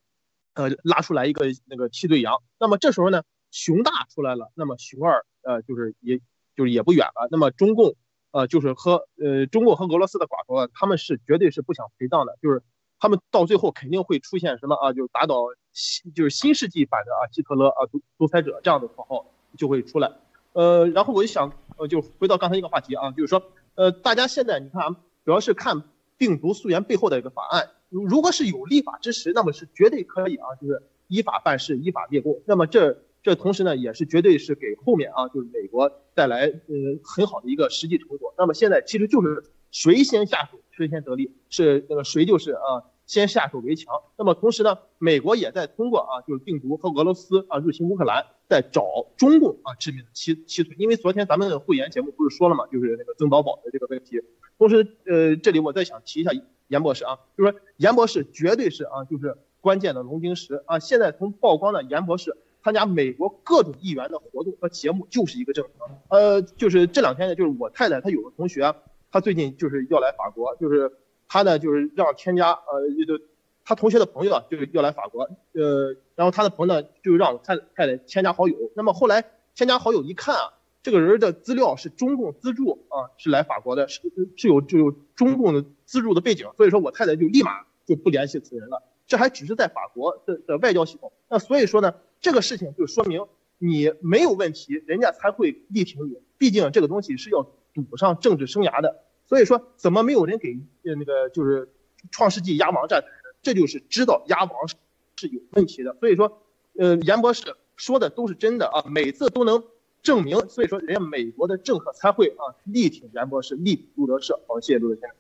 呃，拉出来一个那个替罪羊，那么这时候呢，熊大出来了，那么熊二呃，就是也就是也不远了。那么中共呃，就是和呃中共和俄罗斯的寡头啊，他们是绝对是不想陪葬的，就是他们到最后肯定会出现什么啊，就是打倒新就是新世纪版的啊希特勒啊独独裁者这样的口号就会出来。呃，然后我就想呃，就回到刚才一个话题啊，就是说呃，大家现在你看啊，主要是看病毒溯源背后的一个法案。如如果是有立法支持，那么是绝对可以啊，就是依法办事、依法灭共。那么这这同时呢，也是绝对是给后面啊，就是美国带来嗯很好的一个实际成果。那么现在其实就是谁先下手，谁先得利，是那个谁就是啊先下手为强。那么同时呢，美国也在通过啊，就是病毒和俄罗斯啊入侵乌克兰，在找中共啊致命的七七罪。因为昨天咱们的会员节目不是说了嘛，就是那个曾宝宝的这个问题。同时呃，这里我再想提一下。严博士啊，就是说严博士绝对是啊，就是关键的龙晶石啊。现在从曝光的严博士参加美国各种议员的活动和节目，就是一个证明。呃，就是这两天呢，就是我太太她有个同学，她最近就是要来法国，就是他呢就是让添加呃，就他同学的朋友啊，就是要来法国，呃，然后他的朋友呢就让太太太添加好友。那么后来添加好友一看啊。这个人的资料是中共资助啊，是来法国的，是是有就有中共的资助的背景，所以说我太太就立马就不联系此人了。这还只是在法国的的外交系统，那所以说呢，这个事情就说明你没有问题，人家才会力挺你。毕竟这个东西是要赌上政治生涯的，所以说怎么没有人给呃那个就是创世纪鸭王站台呢？这就是知道鸭王是有问题的。所以说，呃，严博士说的都是真的啊，每次都能。证明，所以说人家美国的政客参会啊力挺严博士，力挺路德社。好，谢谢路德先生。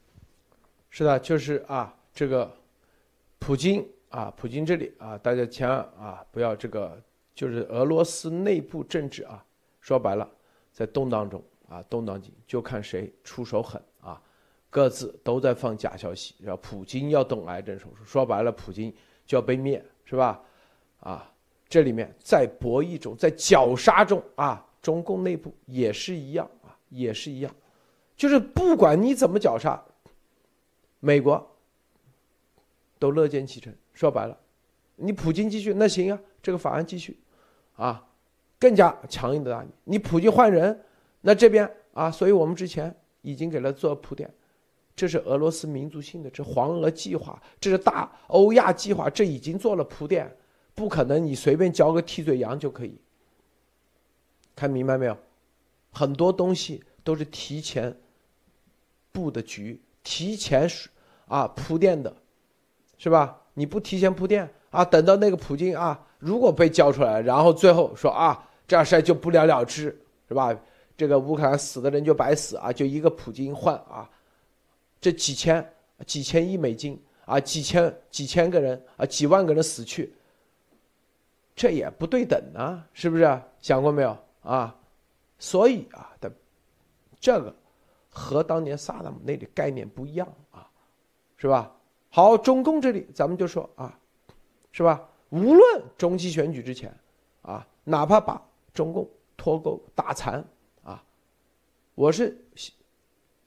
是的，就是啊，这个普京啊，普京这里啊，大家千万啊不要这个，就是俄罗斯内部政治啊，说白了，在动荡中啊，动荡中就看谁出手狠，各自都在放假消息，要普京要动癌症手术，说白了，普京就要被灭，是吧？啊，这里面在博弈中，在绞杀中啊，中共内部也是一样啊，也是一样，就是不管你怎么绞杀，美国都乐见其成。说白了，你普京继续那行啊，这个法案继续，啊，更加强硬的打你。你普京换人，那这边啊，所以我们之前已经给他做铺垫，这是俄罗斯民族性的，这黄俄计划，这是大欧亚计划，这已经做了铺垫，不可能你随便交个替罪羊就可以。看明白没有？很多东西都是提前布的局，提前啊铺垫的，是吧？你不提前铺垫啊，等到那个普京啊，如果被交出来，然后最后说啊，这事就不了了之，是吧？这个乌克兰死的人就白死啊，就一个普京换啊，这几千几千亿美金啊，几千几千个人啊，几万个人死去，这也不对等啊，是不是？想过没有啊？所以啊，的这个和当年萨达姆那里概念不一样啊，是吧？好，中共这里咱们就说啊，是吧？无论中期选举之前，啊，哪怕把中共脱钩打残啊，我是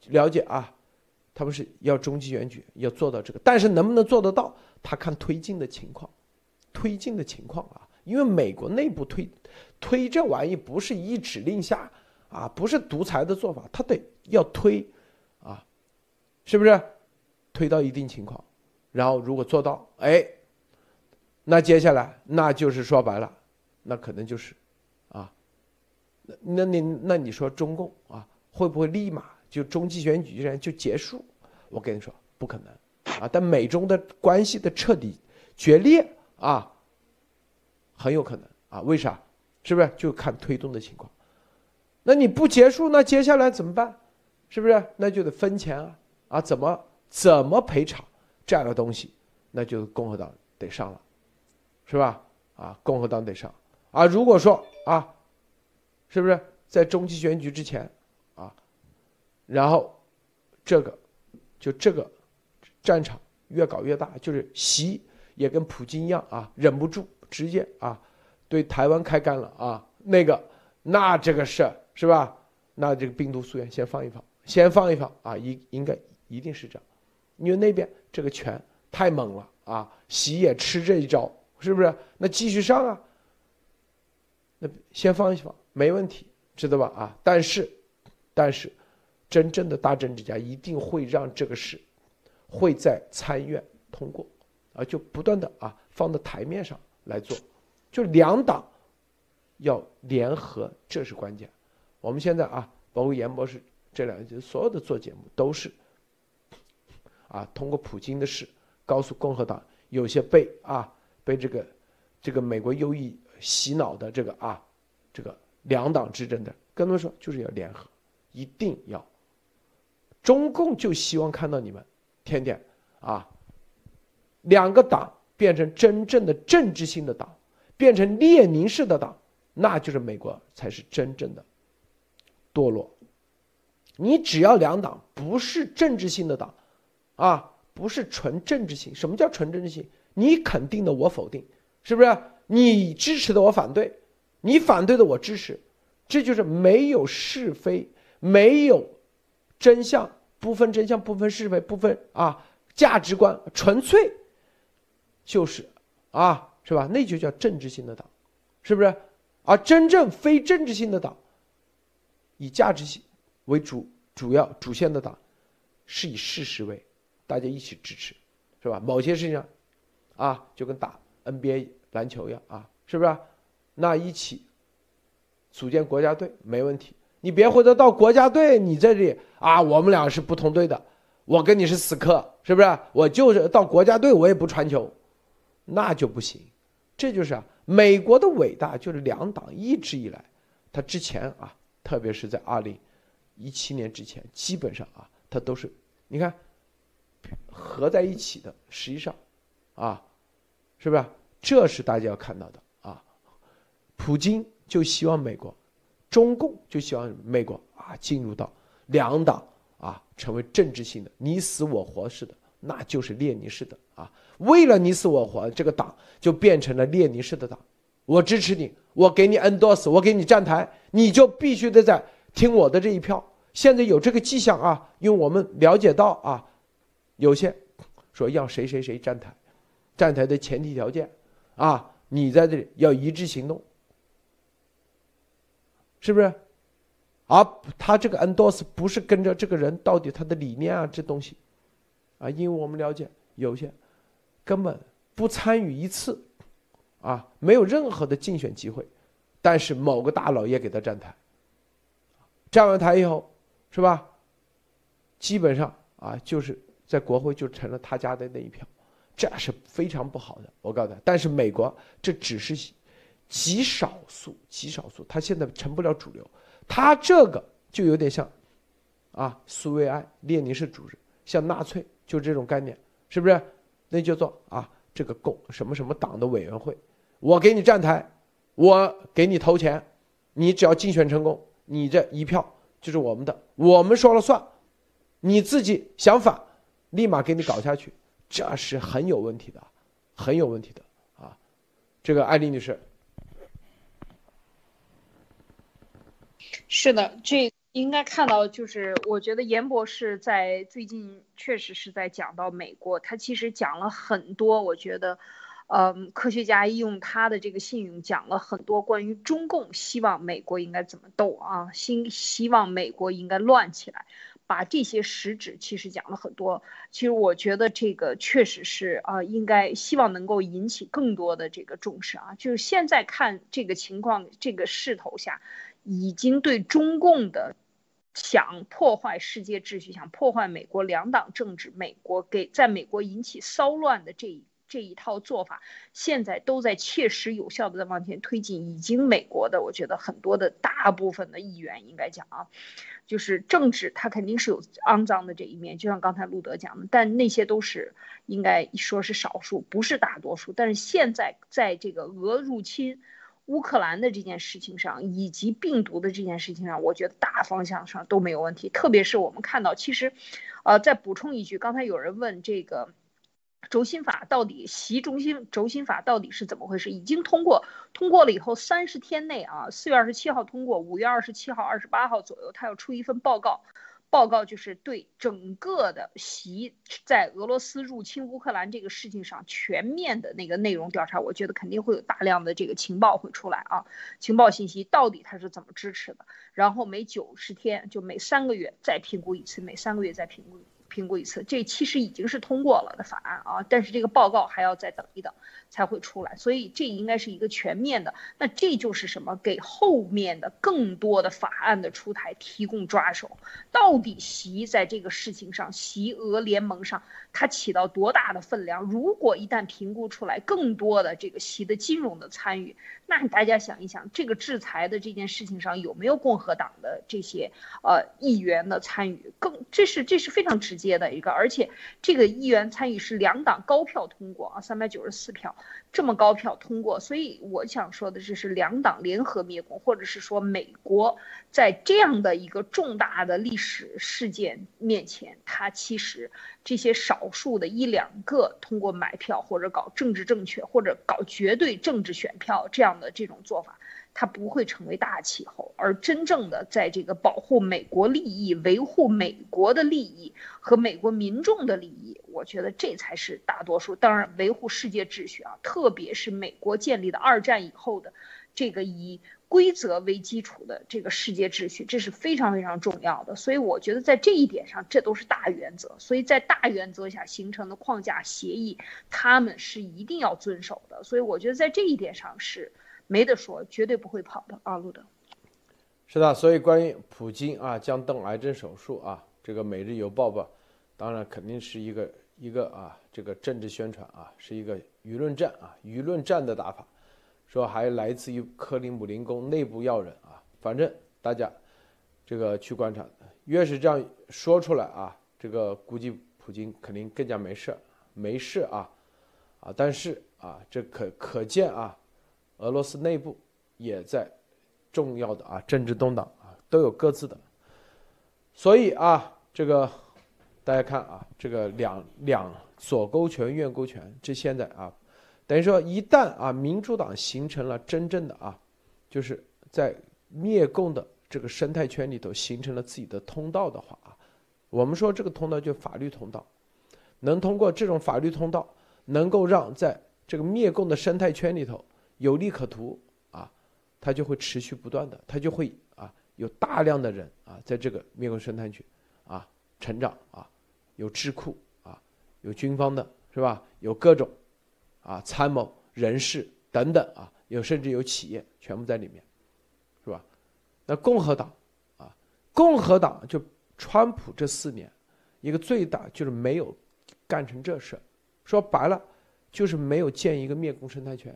了解啊，他们是要中期选举要做到这个，但是能不能做得到，他看推进的情况，推进的情况啊，因为美国内部推推这玩意不是一指令下啊，不是独裁的做法，他得要推啊，是不是？推到一定情况。然后如果做到，哎，那接下来那就是说白了，那可能就是，啊，那那你那你说中共啊会不会立马就中期选举之前就结束？我跟你说不可能，啊，但美中的关系的彻底决裂啊，很有可能啊，为啥？是不是就看推动的情况？那你不结束，那接下来怎么办？是不是？那就得分钱啊啊，怎么怎么赔偿？这样的东西，那就共和党得上了，是吧？啊，共和党得上啊。如果说啊，是不是在中期选举之前，然后这个就这个战场越搞越大，就是习也跟普京一样啊，忍不住直接啊对台湾开干了啊。那个那这个事是吧？那这个病毒溯源先放一放，先放一放啊，应应该一定是这样。因为那边这个拳太猛了啊，习也吃这一招，是不是？那继续上啊，那先放一放，没问题，知道吧？啊，但是，但是，真正的大政治家一定会让这个事会在参院通过，啊，就不断的啊放到台面上来做，就两党要联合，这是关键。我们现在啊，包括严博士这两集所有的做节目都是。啊，通过普京的事，告诉共和党有些被啊被这个这个美国右翼洗脑的这个啊这个两党之争的，跟他们说就是要联合，一定要。中共就希望看到你们天天啊两个党变成真正的政治性的党，变成列宁式的党，那就是美国才是真正的堕落。你只要两党不是政治性的党。啊，不是纯政治性。什么叫纯政治性？你肯定的，我否定，是不是？你支持的，我反对；你反对的，我支持。这就是没有是非，没有真相，不分真相，不分是非，不分啊价值观，纯粹就是啊，是吧？那就叫政治性的党，是不是？而真正非政治性的党，以价值性为主主要主线的党，是以事实为。大家一起支持，是吧？某些事情上，啊，就跟打 NBA 篮球一样啊，是不是？那一起组建国家队没问题。你别回头到国家队，你这里啊，我们俩是不同队的，我跟你是死磕，是不是？我就是到国家队，我也不传球，那就不行。这就是啊，美国的伟大就是两党一直以来，他之前啊，特别是在二零一七年之前，基本上啊，他都是你看。合在一起的，实际上，啊，是不是？这是大家要看到的啊。普京就希望美国中共就希望美国啊进入到两党啊成为政治性的你死我活似的，那就是列宁式的啊，为了你死我活，这个党就变成了列宁式的党。我支持你，我给你 endorse，我给你站台，你就必须得在听我的这一票。现在有这个迹象啊，因为我们了解到啊，有些说要谁谁谁站台，站台的前提条件啊，你在这里要一致行动，是不是？而他这个 endorse 不是跟着这个人到底他的理念啊这东西，啊，因为我们了解有些根本不参与一次。啊，没有任何的竞选机会，但是某个大佬也给他站台，站完台以后，是吧？基本上啊，就是在国会就成了他家的那一票，这是非常不好的。我告诉他，但是美国这只是极少数，极少数，他现在成不了主流。他这个就有点像啊，苏维埃、列宁式组织，像纳粹，就这种概念，是不是？那叫做啊，这个共什么什么党的委员会。我给你站台，我给你投钱，你只要竞选成功，你这一票就是我们的，我们说了算，你自己想反，立马给你搞下去，这是很有问题的，很有问题的啊！这个艾丽女士，是的，这应该看到，就是我觉得严博士在最近确实是在讲到美国，他其实讲了很多，我觉得。嗯，科学家用他的这个信用讲了很多关于中共希望美国应该怎么斗啊，希希望美国应该乱起来，把这些实质其实讲了很多。其实我觉得这个确实是啊，应该希望能够引起更多的这个重视啊。就是现在看这个情况，这个势头下，已经对中共的想破坏世界秩序、想破坏美国两党政治、美国给在美国引起骚乱的这一。这一套做法现在都在切实有效的在往前推进，已经美国的我觉得很多的大部分的议员应该讲啊，就是政治它肯定是有肮脏的这一面，就像刚才路德讲的，但那些都是应该说是少数，不是大多数。但是现在在这个俄入侵乌克兰的这件事情上，以及病毒的这件事情上，我觉得大方向上都没有问题。特别是我们看到，其实，呃，再补充一句，刚才有人问这个。轴心法到底习中心轴心法到底是怎么回事？已经通过，通过了以后三十天内啊，四月二十七号通过，五月二十七号、二十八号左右，他要出一份报告，报告就是对整个的习在俄罗斯入侵乌克兰这个事情上全面的那个内容调查。我觉得肯定会有大量的这个情报会出来啊，情报信息到底他是怎么支持的？然后每九十天就每三个月再评估一次，每三个月再评估。评估一次，这其实已经是通过了的法案啊，但是这个报告还要再等一等才会出来，所以这应该是一个全面的。那这就是什么？给后面的更多的法案的出台提供抓手。到底习在这个事情上，习俄联盟上，它起到多大的分量？如果一旦评估出来更多的这个习的金融的参与，那大家想一想，这个制裁的这件事情上有没有共和党的这些呃议员的参与？更这是这是非常直接的一个，而且这个议员参与是两党高票通过啊，三百九十四票这么高票通过，所以我想说的就是两党联合灭共，或者是说美国在这样的一个重大的历史事件面前，它其实这些少数的一两个通过买票或者搞政治正确或者搞绝对政治选票这样。的这种做法，它不会成为大气候，而真正的在这个保护美国利益、维护美国的利益和美国民众的利益，我觉得这才是大多数。当然，维护世界秩序啊，特别是美国建立的二战以后的这个以规则为基础的这个世界秩序，这是非常非常重要的。所以，我觉得在这一点上，这都是大原则。所以在大原则下形成的框架协议，他们是一定要遵守的。所以，我觉得在这一点上是。没得说，绝对不会跑的啊，路德。是的，所以关于普京啊将动癌症手术啊，这个《每日邮报》吧，当然肯定是一个一个啊这个政治宣传啊，是一个舆论战啊，舆论战的打法，说还来自于克里姆林宫内部要人啊，反正大家这个去观察，越是这样说出来啊，这个估计普京肯定更加没事没事啊啊，但是啊，这可可见啊。俄罗斯内部也在重要的啊政治动荡啊都有各自的，所以啊这个大家看啊这个两两左勾拳右勾拳，这现在啊等于说一旦啊民主党形成了真正的啊就是在灭共的这个生态圈里头形成了自己的通道的话啊，我们说这个通道就法律通道，能通过这种法律通道，能够让在这个灭共的生态圈里头有利可图啊，它就会持续不断的，它就会啊有大量的人啊在这个灭共生态圈啊成长啊，有智库啊，有军方的是吧？有各种啊参谋人士等等啊，有甚至有企业全部在里面，是吧？那共和党啊，共和党就川普这四年一个最大就是没有干成这事说白了。就是没有建一个灭共生态圈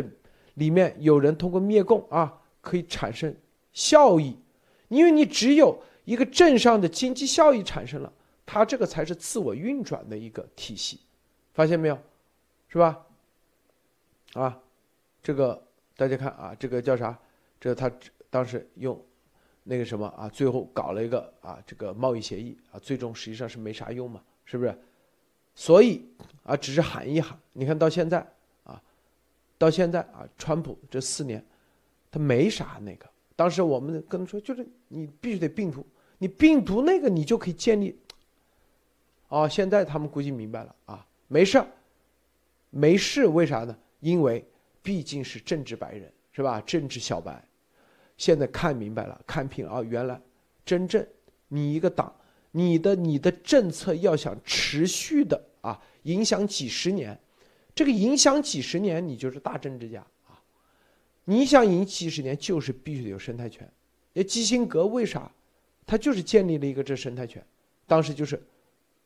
的，里面有人通过灭共啊可以产生效益，因为你只有一个镇上的经济效益产生了，它这个才是自我运转的一个体系，发现没有，是吧？啊，这个大家看啊，这个叫啥？这他当时用那个什么啊，最后搞了一个啊这个贸易协议啊，最终实际上是没啥用嘛，是不是？所以啊，只是喊一喊。你看到现在，到现在啊，川普这四年，他没啥那个。当时我们跟他说，就是你必须得病毒，你病毒那个你就可以建立。哦，现在他们估计明白了啊，没事没事，为啥呢？因为毕竟是政治白人，是吧？政治小白，现在看明白了，看平啊，原来真正你一个党。你的你的政策要想持续的啊影响几十年，这个影响几十年你就是大政治家啊！你想赢几十年，就是必须得有生态圈。那基辛格为啥？他就是建立了一个这生态圈，当时就是，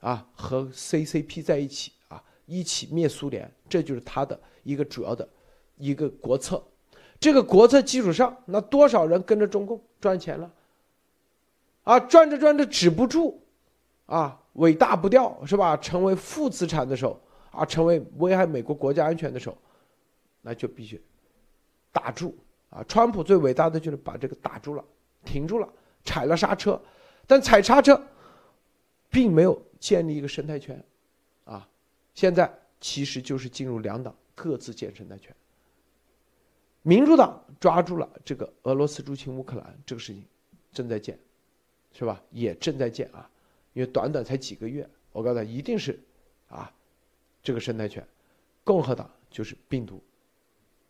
啊和 CCP 在一起啊一起灭苏联，这就是他的一个主要的一个国策。这个国策基础上，那多少人跟着中共赚钱了？啊，转着转着止不住，啊，尾大不掉是吧？成为负资产的时候，啊，成为危害美国国家安全的时候，那就必须打住啊！川普最伟大的就是把这个打住了，停住了，踩了刹车，但踩刹车，并没有建立一个生态圈，啊，现在其实就是进入两党各自建生态圈。民主党抓住了这个俄罗斯入侵乌克兰这个事情，正在建。是吧？也正在建啊，因为短短才几个月，我告诉他一定是，啊，这个生态圈，共和党就是病毒，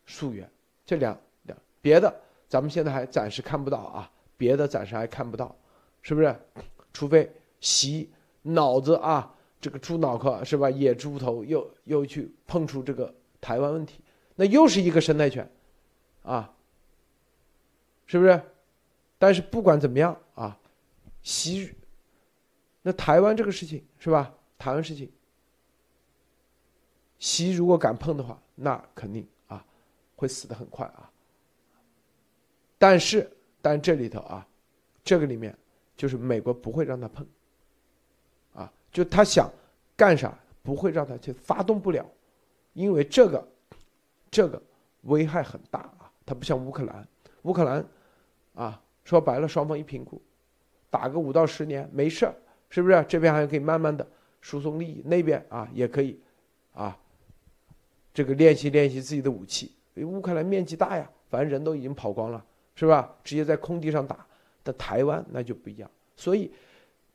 溯源，这两两别的咱们现在还暂时看不到啊，别的暂时还看不到，是不是？除非洗脑子啊，这个猪脑壳是吧？野猪头又又去碰出这个台湾问题，那又是一个生态圈，啊，是不是？但是不管怎么样啊。西，那台湾这个事情是吧？台湾事情，西如果敢碰的话，那肯定啊，会死的很快啊。但是，但这里头啊，这个里面就是美国不会让他碰，啊，就他想干啥不会让他去发动不了，因为这个，这个危害很大啊。他不像乌克兰，乌克兰，啊，说白了，双方一评估。打个五到十年没事儿，是不是？这边还可以慢慢的输送利益，那边啊也可以，啊，这个练习练习自己的武器。因为乌克兰面积大呀，反正人都已经跑光了，是吧？直接在空地上打。但台湾那就不一样，所以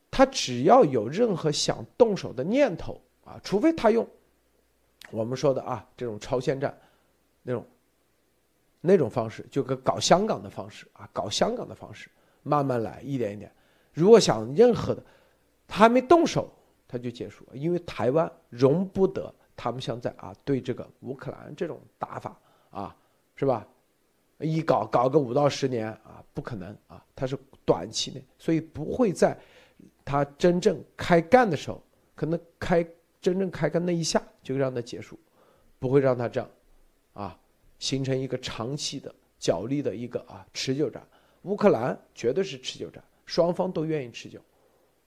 他只要有任何想动手的念头啊，除非他用我们说的啊这种超限战那种那种方式，就跟搞香港的方式啊，搞香港的方式，慢慢来，一点一点。如果想任何的，他还没动手，他就结束，因为台湾容不得他们现在啊对这个乌克兰这种打法啊，是吧？一搞搞个五到十年啊，不可能啊，它是短期内，所以不会在他真正开干的时候，可能开真正开干那一下就让他结束，不会让他这样啊形成一个长期的角力的一个啊持久战。乌克兰绝对是持久战。双方都愿意持久，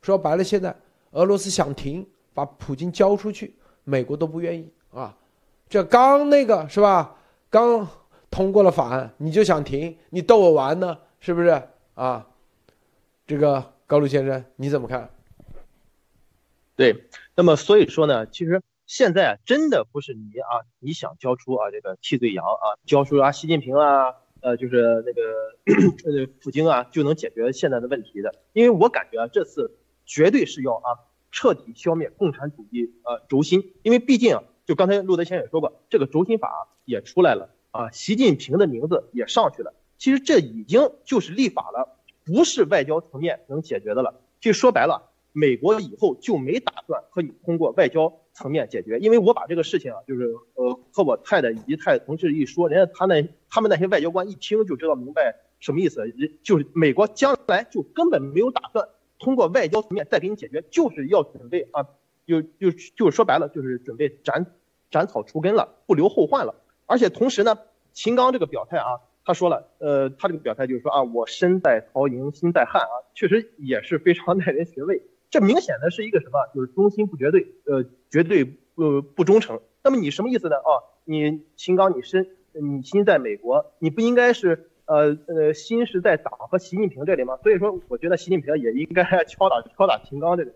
说白了，现在俄罗斯想停，把普京交出去，美国都不愿意啊。这刚那个是吧？刚通过了法案，你就想停，你逗我玩呢，是不是啊？这个高露先生你怎么看？对，那么所以说呢，其实现在，真的不是你啊，你想交出啊这个替罪羊啊，交出啊习近平啊，呃，就是那个呃普京啊，就能解决现在的问题的。因为我感觉啊，这次绝对是要啊彻底消灭共产主义呃轴心，因为毕竟啊，就刚才陆德先也说过，这个轴心法也出来了啊，习近平的名字也上去了。其实这已经就是立法了，不是外交层面能解决的了。就说白了。美国以后就没打算和你通过外交层面解决，因为我把这个事情啊，就是呃和我太太以及太太同事一说，人家他那他们那些外交官一听就知道明白什么意思，人就是美国将来就根本没有打算通过外交层面再给你解决，就是要准备啊，就就就是说白了就是准备斩斩草除根了，不留后患了。而且同时呢，秦刚这个表态啊，他说了，呃，他这个表态就是说啊，我身在曹营心在汉啊，确实也是非常 [LAUGHS] 耐人寻味。这明显的是一个什么？就是忠心不绝对，呃，绝对不不忠诚。那么你什么意思呢？啊，你秦刚，你身你心在美国，你不应该是呃呃心是在党和习近平这里吗？所以说，我觉得习近平也应该 [LAUGHS] 敲打敲打秦刚这里。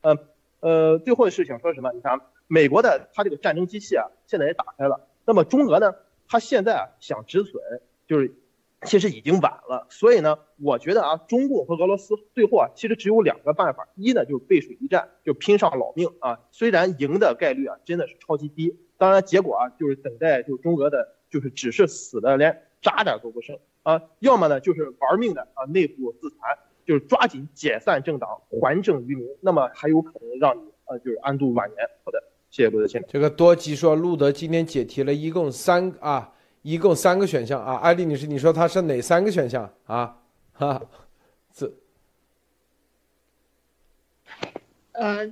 呃呃，最后的事情说什么？你看，美国的他这个战争机器啊，现在也打开了。那么中俄呢，他现在啊想止损，就是。其实已经晚了，所以呢，我觉得啊，中共和俄罗斯最后啊，其实只有两个办法，一呢就是背水一战，就拼上老命啊。虽然赢的概率啊真的是超级低，当然结果啊就是等待就中俄的，就是只是死的连渣渣都不剩啊。要么呢就是玩命的啊，内部自残，就是抓紧解散政党，还政于民，那么还有可能让你啊就是安度晚年。好的，谢谢陆德先生。这个多吉说，路德今天解题了一共三啊。一共三个选项啊，艾丽女士，你说它是哪三个选项啊？哈，这，呃，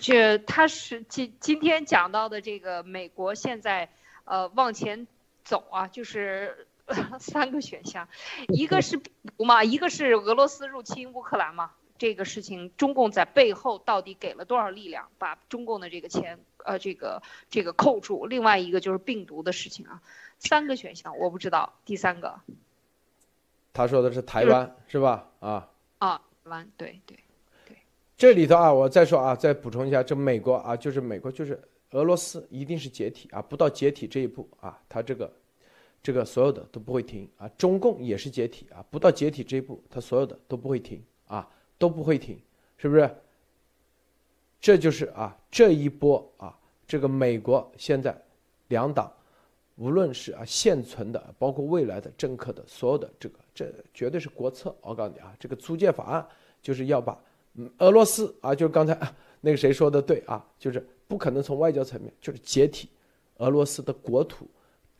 这他是今今天讲到的这个美国现在呃往前走啊，就是 [LAUGHS] 三个选项，一个是嘛，一个是俄罗斯入侵乌克兰嘛，这个事情中共在背后到底给了多少力量，把中共的这个钱呃这个这个扣住？另外一个就是病毒的事情啊。三个选项我不知道，第三个，他说的是台湾是吧？啊啊，台湾对对对，这里头啊，我再说啊，再补充一下，这美国啊，就是美国就是俄罗斯一定是解体啊，不到解体这一步啊，他这个这个所有的都不会停啊，中共也是解体啊，不到解体这一步，他所有的都不会停啊，都不会停，是不是？这就是啊，这一波啊，这个美国现在两党。无论是啊现存的，包括未来的政客的所有的这个，这绝对是国策。我告诉你啊，这个租借法案就是要把俄罗斯啊，就是刚才那个谁说的对啊，就是不可能从外交层面就是解体俄罗斯的国土，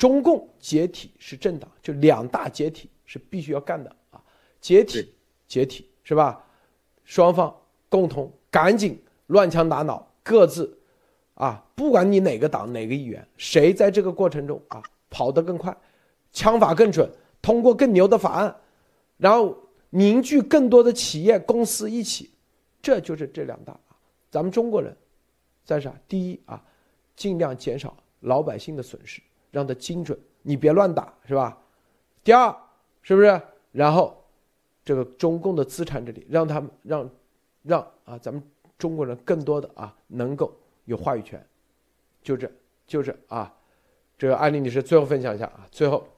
中共解体是政党，就两大解体是必须要干的啊，解体解体是吧？双方共同赶紧乱枪打脑，各自。啊，不管你哪个党哪个议员，谁在这个过程中啊跑得更快，枪法更准，通过更牛的法案，然后凝聚更多的企业公司一起，这就是这两大啊。咱们中国人，在啥？第一啊，尽量减少老百姓的损失，让它精准，你别乱打，是吧？第二，是不是？然后这个中共的资产这里，让他们让让啊，咱们中国人更多的啊能够。有话语权，就这，就这啊！这个安利女士最后分享一下啊，最后。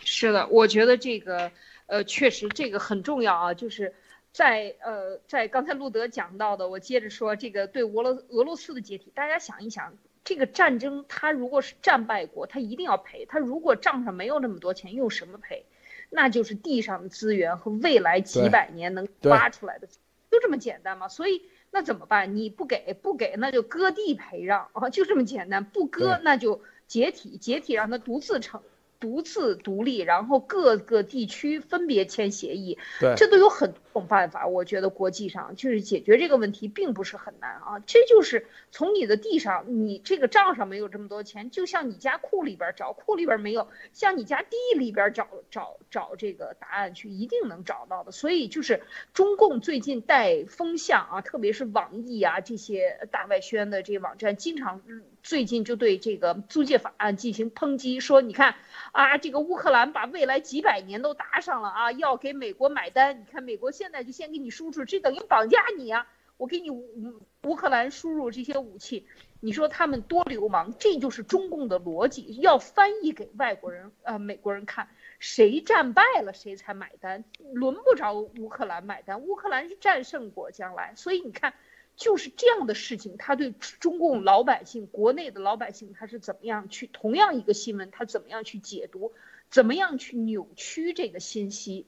是的，我觉得这个呃，确实这个很重要啊，就是在呃，在刚才路德讲到的，我接着说这个对俄罗俄罗斯的解体，大家想一想，这个战争他如果是战败国，他一定要赔，他如果账上没有那么多钱，用什么赔？那就是地上的资源和未来几百年能挖出来的，就这么简单吗？所以。那怎么办？你不给不给，那就割地赔让啊，就这么简单。不割那就解体，解体让他独自成。独自独立，然后各个地区分别签协议，对，这都有很多种办法。我觉得国际上就是解决这个问题并不是很难啊。这就是从你的地上，你这个账上没有这么多钱，就像你家库里边找，库里边没有，像你家地里边找找找这个答案去，一定能找到的。所以就是中共最近带风向啊，特别是网易啊这些大外宣的这些网站，经常最近就对这个租借法案进行抨击，说你看啊，这个乌克兰把未来几百年都搭上了啊，要给美国买单。你看美国现现在就先给你输出，这等于绑架你啊！我给你乌乌克兰输入这些武器，你说他们多流氓？这就是中共的逻辑，要翻译给外国人呃美国人看，谁战败了谁才买单，轮不着乌克兰买单，乌克兰是战胜国将来，所以你看。就是这样的事情，他对中共老百姓、国内的老百姓，他是怎么样去同样一个新闻，他怎么样去解读，怎么样去扭曲这个信息，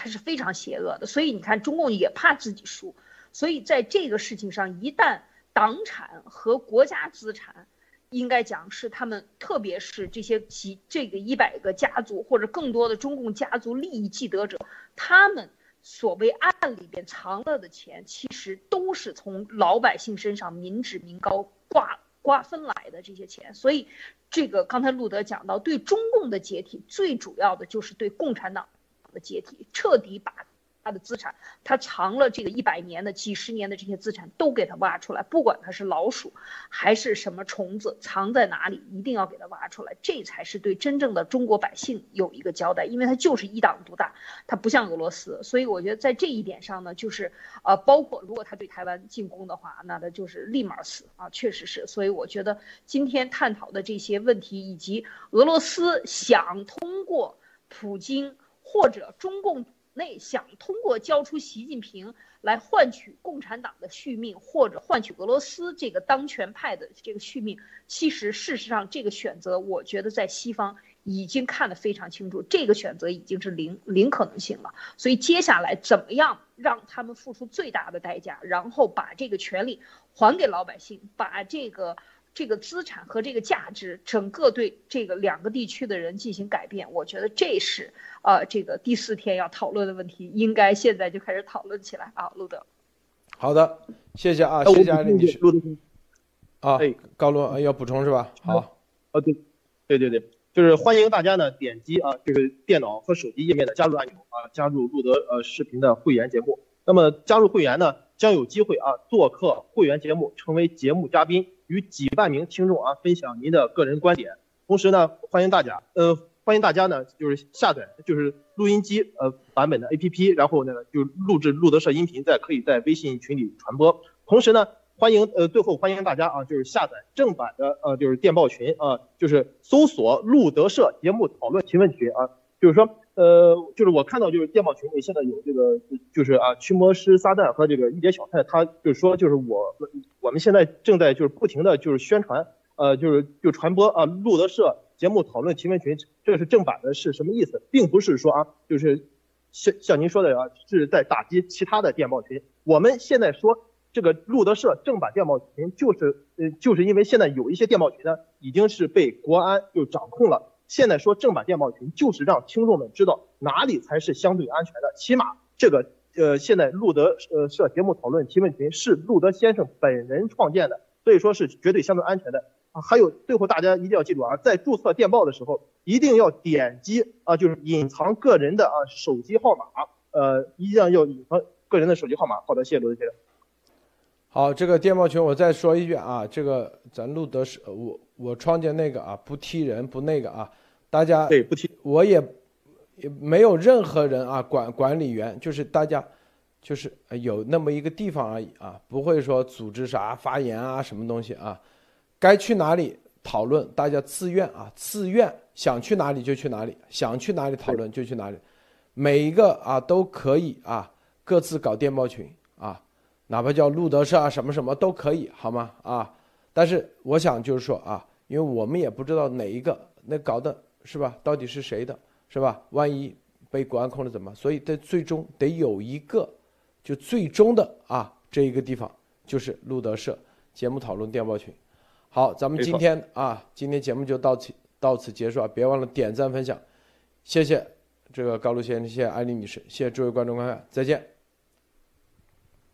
还是非常邪恶的。所以你看，中共也怕自己输，所以在这个事情上，一旦党产和国家资产，应该讲是他们，特别是这些几这个一百个家族或者更多的中共家族利益既得者，他们。所谓案里边藏了的钱，其实都是从老百姓身上民脂民膏瓜瓜分来的这些钱。所以，这个刚才路德讲到，对中共的解体，最主要的就是对共产党的解体，彻底把。他的资产，他藏了这个一百年的、几十年的这些资产都给他挖出来，不管他是老鼠还是什么虫子，藏在哪里，一定要给他挖出来，这才是对真正的中国百姓有一个交代。因为他就是一党独大，他不像俄罗斯，所以我觉得在这一点上呢，就是呃，包括如果他对台湾进攻的话，那他就是立马死啊，确实是。所以我觉得今天探讨的这些问题，以及俄罗斯想通过普京或者中共。内想通过交出习近平来换取共产党的续命，或者换取俄罗斯这个当权派的这个续命，其实事实上这个选择，我觉得在西方已经看得非常清楚，这个选择已经是零零可能性了。所以接下来怎么样让他们付出最大的代价，然后把这个权利还给老百姓，把这个。这个资产和这个价值，整个对这个两个地区的人进行改变，我觉得这是呃这个第四天要讨论的问题，应该现在就开始讨论起来啊，路德。好的，谢谢啊，谢谢安利女士。路德，啊，高路要补充是吧？好，啊对，对对对，就是欢迎大家呢点击啊这个电脑和手机页面的加入按钮啊，加入路德呃视频的会员节目。那么加入会员呢，将有机会啊做客会员节目，成为节目嘉宾。与几万名听众啊分享您的个人观点，同时呢，欢迎大家，呃，欢迎大家呢，就是下载就是录音机呃版本的 APP，然后呢就录制路德社音频，再可以在微信群里传播。同时呢，欢迎呃最后欢迎大家啊，就是下载正版的呃就是电报群啊，就是搜索路德社节目讨论提问群啊，就是说。呃，就是我看到就是电报群里现在有这个，就是啊，驱魔师撒旦和这个一碟小菜，他就是说，就是我我们现在正在就是不停的就是宣传，呃，就是就传播啊，路德社节目讨论提问群，这个是正版的，是什么意思？并不是说啊，就是像像您说的啊，是在打击其他的电报群。我们现在说这个路德社正版电报群，就是呃，就是因为现在有一些电报群呢，已经是被国安就掌控了。现在说正版电报群，就是让听众们知道哪里才是相对安全的。起码这个呃，现在路德呃社节目讨论提问群是路德先生本人创建的，所以说是绝对相对安全的啊。还有最后大家一定要记住啊，在注册电报的时候一定要点击啊，就是隐藏个人的啊手机号码，呃，一定要隐藏个人的手机号码。好的，谢谢罗先生。好，这个电报群我再说一遍啊，这个咱路德是我我创建那个啊，不踢人不那个啊。大家对不提，我也也没有任何人啊管管理员，就是大家就是有那么一个地方而已啊，不会说组织啥发言啊什么东西啊，该去哪里讨论，大家自愿啊自愿想去哪里就去哪里，想去哪里讨论就去哪里，每一个啊都可以啊各自搞电报群啊，哪怕叫路德社啊什么什么都可以好吗啊？但是我想就是说啊，因为我们也不知道哪一个那搞的。是吧？到底是谁的？是吧？万一被国安控了怎么？所以在最终得有一个，就最终的啊，这一个地方就是路德社节目讨论电报群。好，咱们今天啊，今天节目就到此到此结束啊！别忘了点赞分享，谢谢这个高露先生，谢谢艾丽女士，谢谢诸位观众观看，再见。